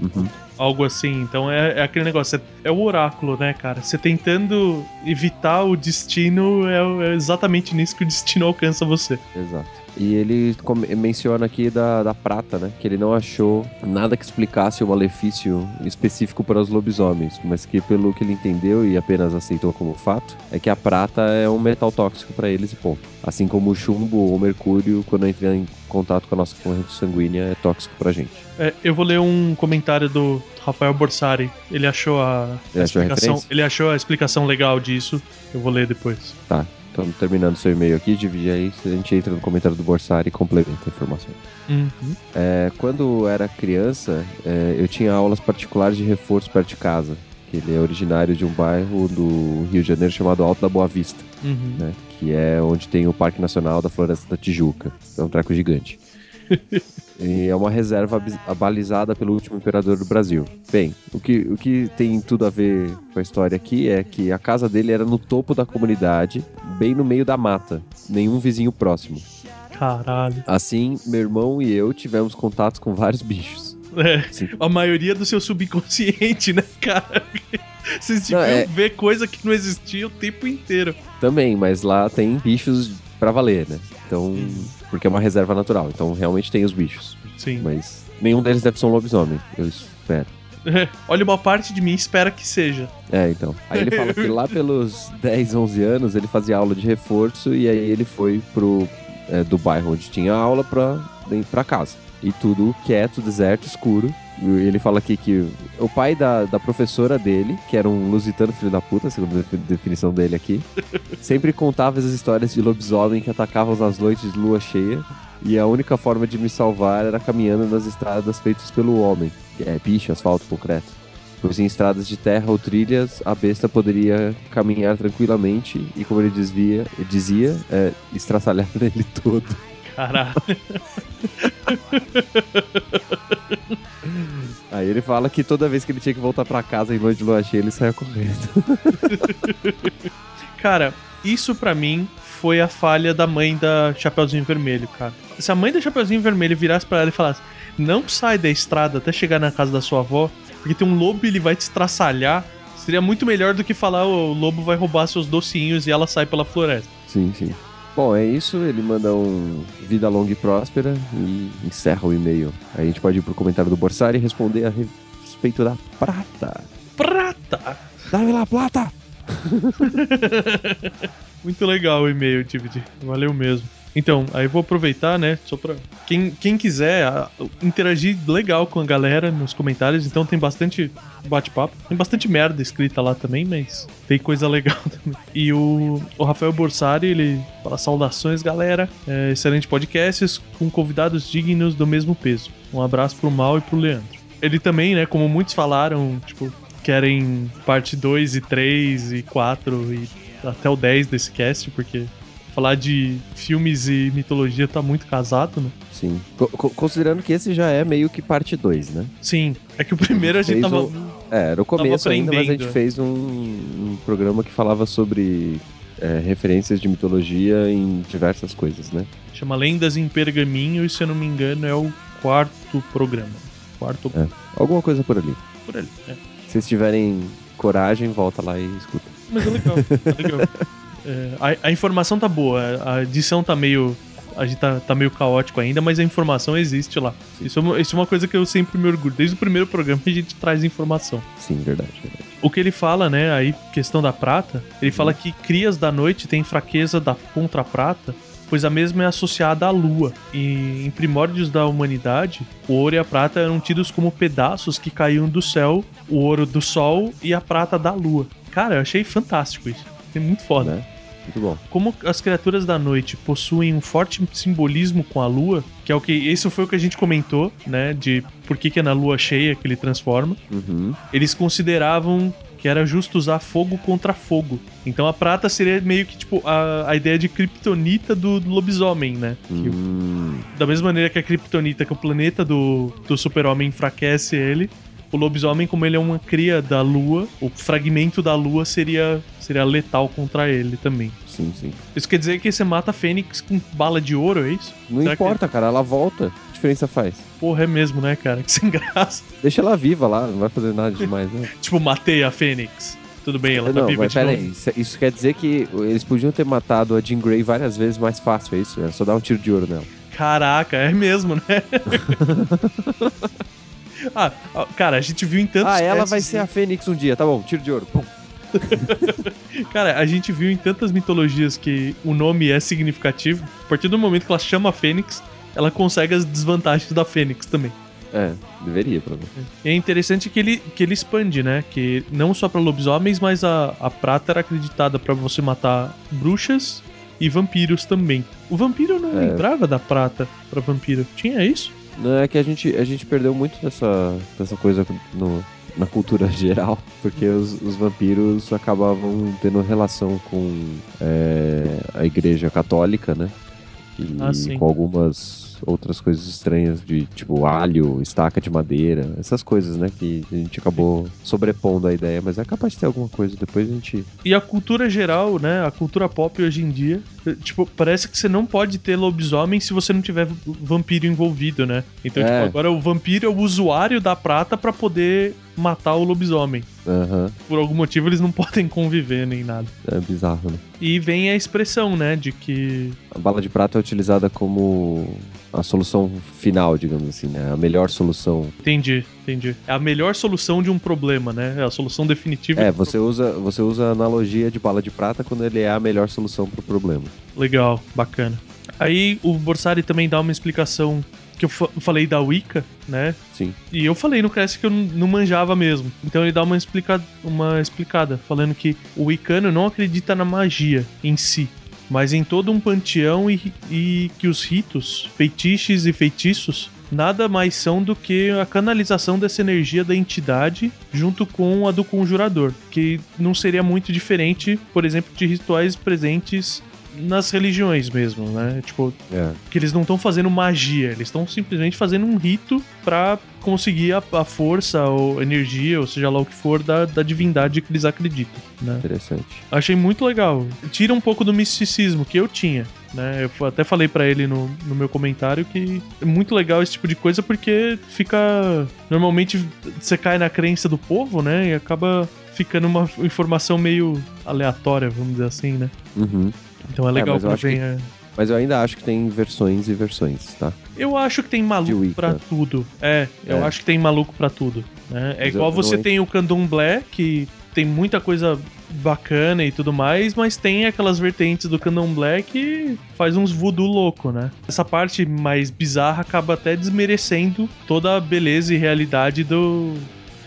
uhum. Algo assim. Então é, é aquele negócio. É, é o oráculo, né, cara? Você tentando evitar o destino, é, é exatamente nisso que o destino alcança você. Exato. E ele menciona aqui da, da prata, né? Que ele não achou nada que explicasse o malefício específico para os lobisomens, mas que pelo que ele entendeu e apenas aceitou como fato, é que a prata é um metal tóxico para eles e ponto. Assim como o chumbo ou o mercúrio, quando entra em contato com a nossa corrente sanguínea, é tóxico pra gente. É, eu vou ler um comentário do Rafael Borsari. Ele achou a, Ele a achou a explicação. referência? Ele achou a explicação legal disso. Eu vou ler depois. Tá. Estamos terminando seu e-mail aqui, divide aí, a gente entra no comentário do Borsari e complementa a informação. Uhum. É, quando era criança, é, eu tinha aulas particulares de reforço perto de casa. Que ele é originário de um bairro do Rio de Janeiro chamado Alto da Boa Vista, Uhum. né? Que é onde tem o Parque Nacional da Floresta da Tijuca. É um treco gigante. e é uma reserva abalizada pelo último imperador do Brasil. Bem, o que, o que tem tudo a ver com a história aqui é que a casa dele era no topo da comunidade, bem no meio da mata. Nenhum vizinho próximo. Caralho. Assim, meu irmão e eu tivemos contatos com vários bichos. É, Sim. a maioria do seu subconsciente, né, cara? Vocês deviam é- ver coisa que não existia o tempo inteiro. Também, mas lá tem bichos pra valer, né? Então, porque é uma reserva natural, então realmente tem os bichos. Sim. Mas nenhum deles deve ser um lobisomem, eu espero. Olha, uma parte de mim espera que seja. É, então. Aí ele fala que lá pelos 10, 11 anos ele fazia aula de reforço e aí ele foi pro é, do bairro onde tinha aula pra, pra casa. E tudo quieto, deserto, escuro. Ele fala aqui que o pai da, da professora dele, que era um lusitano filho da puta, segundo a defi- definição dele aqui, sempre contava as histórias de lobisomem que atacavam nas noites de lua cheia. E a única forma de me salvar era caminhando nas estradas feitas pelo homem, é picho, asfalto, concreto. Pois em estradas de terra ou trilhas, a besta poderia caminhar tranquilamente e, como ele desvia, dizia, é, estraçalhar nele todo. Caralho. Aí ele fala que toda vez que ele tinha que voltar pra casa em noite de lua cheia, ele saia correndo. Cara, isso pra mim foi a falha da mãe da Chapeuzinho Vermelho, cara. Se a mãe da Chapeuzinho Vermelho virasse pra ela e falasse: Não sai da estrada até chegar na casa da sua avó, porque tem um lobo e ele vai te estraçalhar. Seria muito melhor do que falar o lobo vai roubar seus docinhos e ela sai pela floresta. Sim, sim. Bom, é isso. Ele manda um vida longa e próspera e encerra o e-mail. Aí a gente pode ir pro comentário do Borsari e responder a respeito da prata. Prata! Dá-me lá, plata! Muito legal o e-mail, David. Valeu mesmo. Então, aí vou aproveitar, né? Só pra. Quem, quem quiser a- interagir legal com a galera nos comentários, então tem bastante bate-papo. Tem bastante merda escrita lá também, mas tem coisa legal também. E o, o Rafael Borsari, ele fala: saudações, galera. É, excelente podcast com convidados dignos do mesmo peso. Um abraço pro Mal e pro Leandro. Ele também, né, como muitos falaram, tipo, querem parte 2 e 3 e 4 e até o 10 desse cast, porque falar de filmes e mitologia tá muito casado, né? Sim. Co- co- considerando que esse já é meio que parte 2, né? Sim, é que o primeiro a gente Fez tava. um- É, no começo ainda, mas a gente fez um, um programa que falava sobre é, referências de mitologia em diversas coisas, né? Chama Lendas em Pergaminho e, se eu não me engano, é o quarto programa. Quarto É. Alguma coisa por ali. por ali. É. Se vocês tiverem coragem, volta lá e escuta. Mas é legal, é legal. É, a, a informação tá boa, a edição tá meio. A gente tá, tá meio caótico ainda, mas a informação existe lá. Isso é, uma, isso é uma coisa que eu sempre me orgulho. Desde o primeiro programa a gente traz informação. Sim, verdade, verdade. O que ele fala, né, aí, questão da prata, ele fala que crias da noite têm fraqueza da contra a prata, pois a mesma é associada à lua. E em primórdios da humanidade, o ouro e a prata eram tidos como pedaços que caíam do céu, o ouro do sol e a prata da lua. Cara, eu achei fantástico isso. É muito foda. Né? Muito bom. Como as criaturas da noite possuem um forte simbolismo com a lua, que é o que. Isso foi o que a gente comentou, né? De por que, que é na lua cheia que ele transforma Uhum. eles consideravam que era justo usar fogo contra fogo. Então a prata seria meio que tipo a, a ideia de kryptonita do, do lobisomem, né? Que Hum, da mesma maneira que a kryptonita, que o planeta do, do super-homem enfraquece ele, o lobisomem, como ele é uma cria da lua, o fragmento da lua seria, seria letal contra ele também. sim, sim. Isso quer dizer que você mata a Fênix com bala de ouro, é isso? Não Será que- importa, cara, ela volta. Que diferença faz? Porra, é mesmo, né, cara? Que sem graça. Deixa ela viva lá, não vai fazer nada demais, né? Tipo, matei a Fênix. Tudo bem, ela tá não, viva mas de novo. peraí, isso- isso quer dizer que eles podiam ter matado a Jean Grey várias vezes mais fácil, é isso? É só dar um tiro de ouro nela. Caraca, é mesmo, né? ah, cara, a gente viu em tantos Ah, ela vai ser a Fênix um dia, tá bom, tiro de ouro. Pum. Cara, a gente viu em tantas mitologias que o nome é significativo. A partir do momento que ela chama a Fênix, ela consegue as desvantagens da Fênix também. É, deveria, pelo menos. E é interessante que ele, que ele expande, né? Que não só pra lobisomens, mas a, a prata era acreditada pra você matar bruxas e vampiros também. O vampiro não É. lembrava da prata pra vampiro. Tinha isso? Não, é que a gente, a gente perdeu muito dessa, dessa coisa no, na cultura geral, porque os, os vampiros acabavam tendo relação com é, a igreja católica, né? E Ah, com algumas outras coisas estranhas de tipo alho, estaca de madeira, essas coisas, né? Que a gente acabou sobrepondo a ideia, mas é capaz de ter alguma coisa. Depois a gente. E a cultura geral, né? A cultura pop hoje em dia, eh, tipo, parece que você não pode ter lobisomem se você não tiver vampiro envolvido, né? Então, É. tipo, agora o vampiro é o usuário da prata pra poder matar o lobisomem. Aham, Por algum motivo eles não podem conviver nem nada. é bizarro, né? E vem a expressão, né, de que A bala de prata é utilizada como a solução final, digamos assim, né? A melhor solução entendi, entendi. É a melhor solução de um problema, né? É a solução definitiva. É, você usa, você usa a analogia de bala de prata quando ele é a melhor solução pro problema. Legal, bacana. Aí o Borsari também dá uma explicação que eu fa- falei da Wicca, né? Sim. E eu falei no cast que eu não manjava mesmo. Então ele dá uma, explica uma explicada, falando que o Wicano não acredita na magia em si, mas em todo um panteão e, e que os ritos, feitiços e feitiços nada mais são do que a canalização dessa energia da entidade junto com a do conjurador, que não seria muito diferente, por exemplo, de rituais presentes nas religiões mesmo, né? Tipo, É. que eles não estão fazendo magia, eles estão simplesmente fazendo um rito pra conseguir a, a força ou energia, ou seja lá o que for, da, da divindade que eles acreditam, né? Interessante. Achei muito legal. Tira um pouco do misticismo que eu tinha. Né? Eu até falei pra ele no, no meu comentário que é muito legal esse tipo de coisa porque fica. Normalmente você cai na crença do povo, né? E acaba ficando uma informação meio aleatória, vamos dizer assim, né? Uhum. Então é legal mas eu quando acho que- vem. a- Mas eu ainda acho que tem versões e versões, tá? Eu acho que tem maluco pra tudo. É, eu É. acho que tem maluco pra tudo. né? É Mas igual você tem o candomblé, que tem muita coisa bacana e tudo mais, mas tem aquelas vertentes do candomblé que faz uns voodoo louco, né? Essa parte mais bizarra acaba até desmerecendo toda a beleza e realidade do,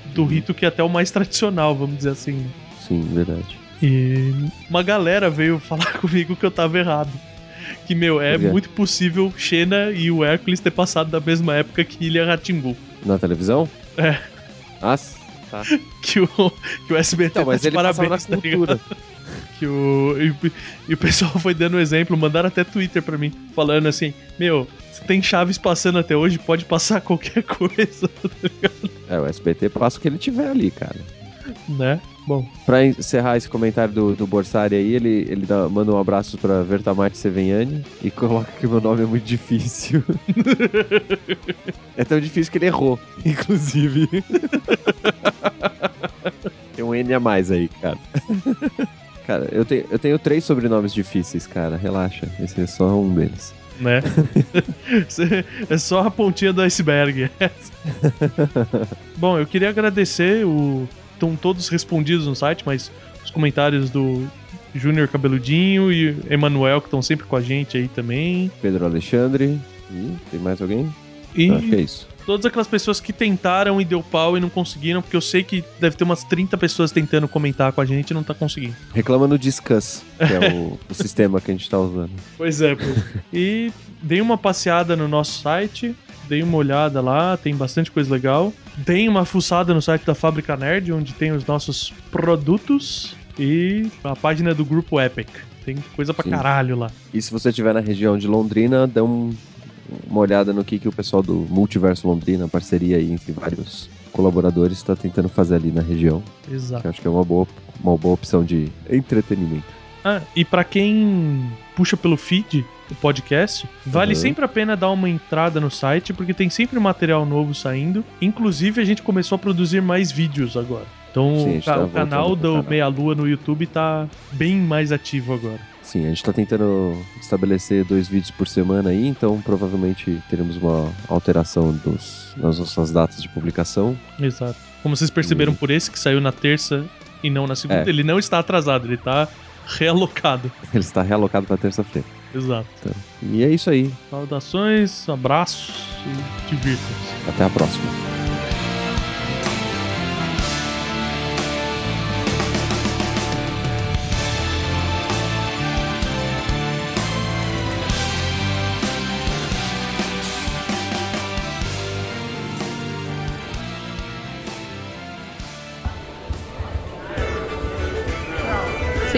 do Uhum. rito que é até o mais tradicional, vamos dizer assim. né? Sim, verdade. E uma galera veio falar comigo que eu tava errado. Que, meu, é muito possível Xena e o Hércules ter passado da mesma época que Ilha Ratimbu. Na televisão? É. Ah, tá. Que o, que o SBT Então, mas tá de ele passava na parabéns, tá ligado? cultura. Que o, e, e o pessoal foi dando exemplo, mandaram até Twitter pra mim, falando assim: Meu, se tem Chaves passando até hoje, pode passar qualquer coisa, é, o SBT passa o que ele tiver ali, cara. né? Bom, Pra encerrar esse comentário do, do Borsari aí, ele, ele dá- manda um abraço pra Vertamati Seveniani e coloca que meu nome é muito difícil. é tão difícil que ele errou, inclusive. Tem um N a mais aí, cara. Cara, eu tenho, eu tenho três sobrenomes difíceis, cara. Relaxa. Esse é só um deles. né? é só a pontinha do iceberg. Bom, eu queria agradecer o. Estão todos respondidos no site, mas os comentários do Júnior Cabeludinho e Emanuel, que estão sempre com a gente aí também. Pedro Alexandre. Tem mais alguém? E Acho que é isso. todas aquelas pessoas que tentaram e deu pau e não conseguiram, porque eu sei que deve ter umas 30 pessoas tentando comentar com a gente e não tá conseguindo. Reclama no Discuss, que é o, o sistema que a gente tá usando. Pois é, pois. E dei uma passeada no nosso site, dei uma olhada lá, tem bastante coisa legal. Dei uma fuçada no site da Fábrica Nerd, onde tem os nossos produtos e a página do grupo Epic. Tem coisa pra Sim. caralho lá. E se você estiver na região de Londrina, dê um- uma olhada no que, que o pessoal do Multiverso Londrina, parceria aí entre vários colaboradores, está tentando fazer ali na região. Exato. acho que é uma boa, uma boa opção de entretenimento. Ah, e pra quem puxa pelo feed o podcast, vale Uhum. sempre a pena dar uma entrada no site, porque tem sempre material novo saindo. Inclusive, a gente começou a produzir mais vídeos agora. Então, Sim, tá o canal do canal. Meia Lua no YouTube tá bem mais ativo agora. Sim, a gente está tentando estabelecer dois vídeos por semana aí, então provavelmente teremos uma alteração dos, nas nossas datas de publicação. Exato. Como vocês perceberam E- por esse que saiu na terça e não na segunda, É. ele não está atrasado, ele tá realocado. Ele está realocado para terça-feira. Exato. E é isso aí. Saudações, abraços e divirtam-se. Até a próxima.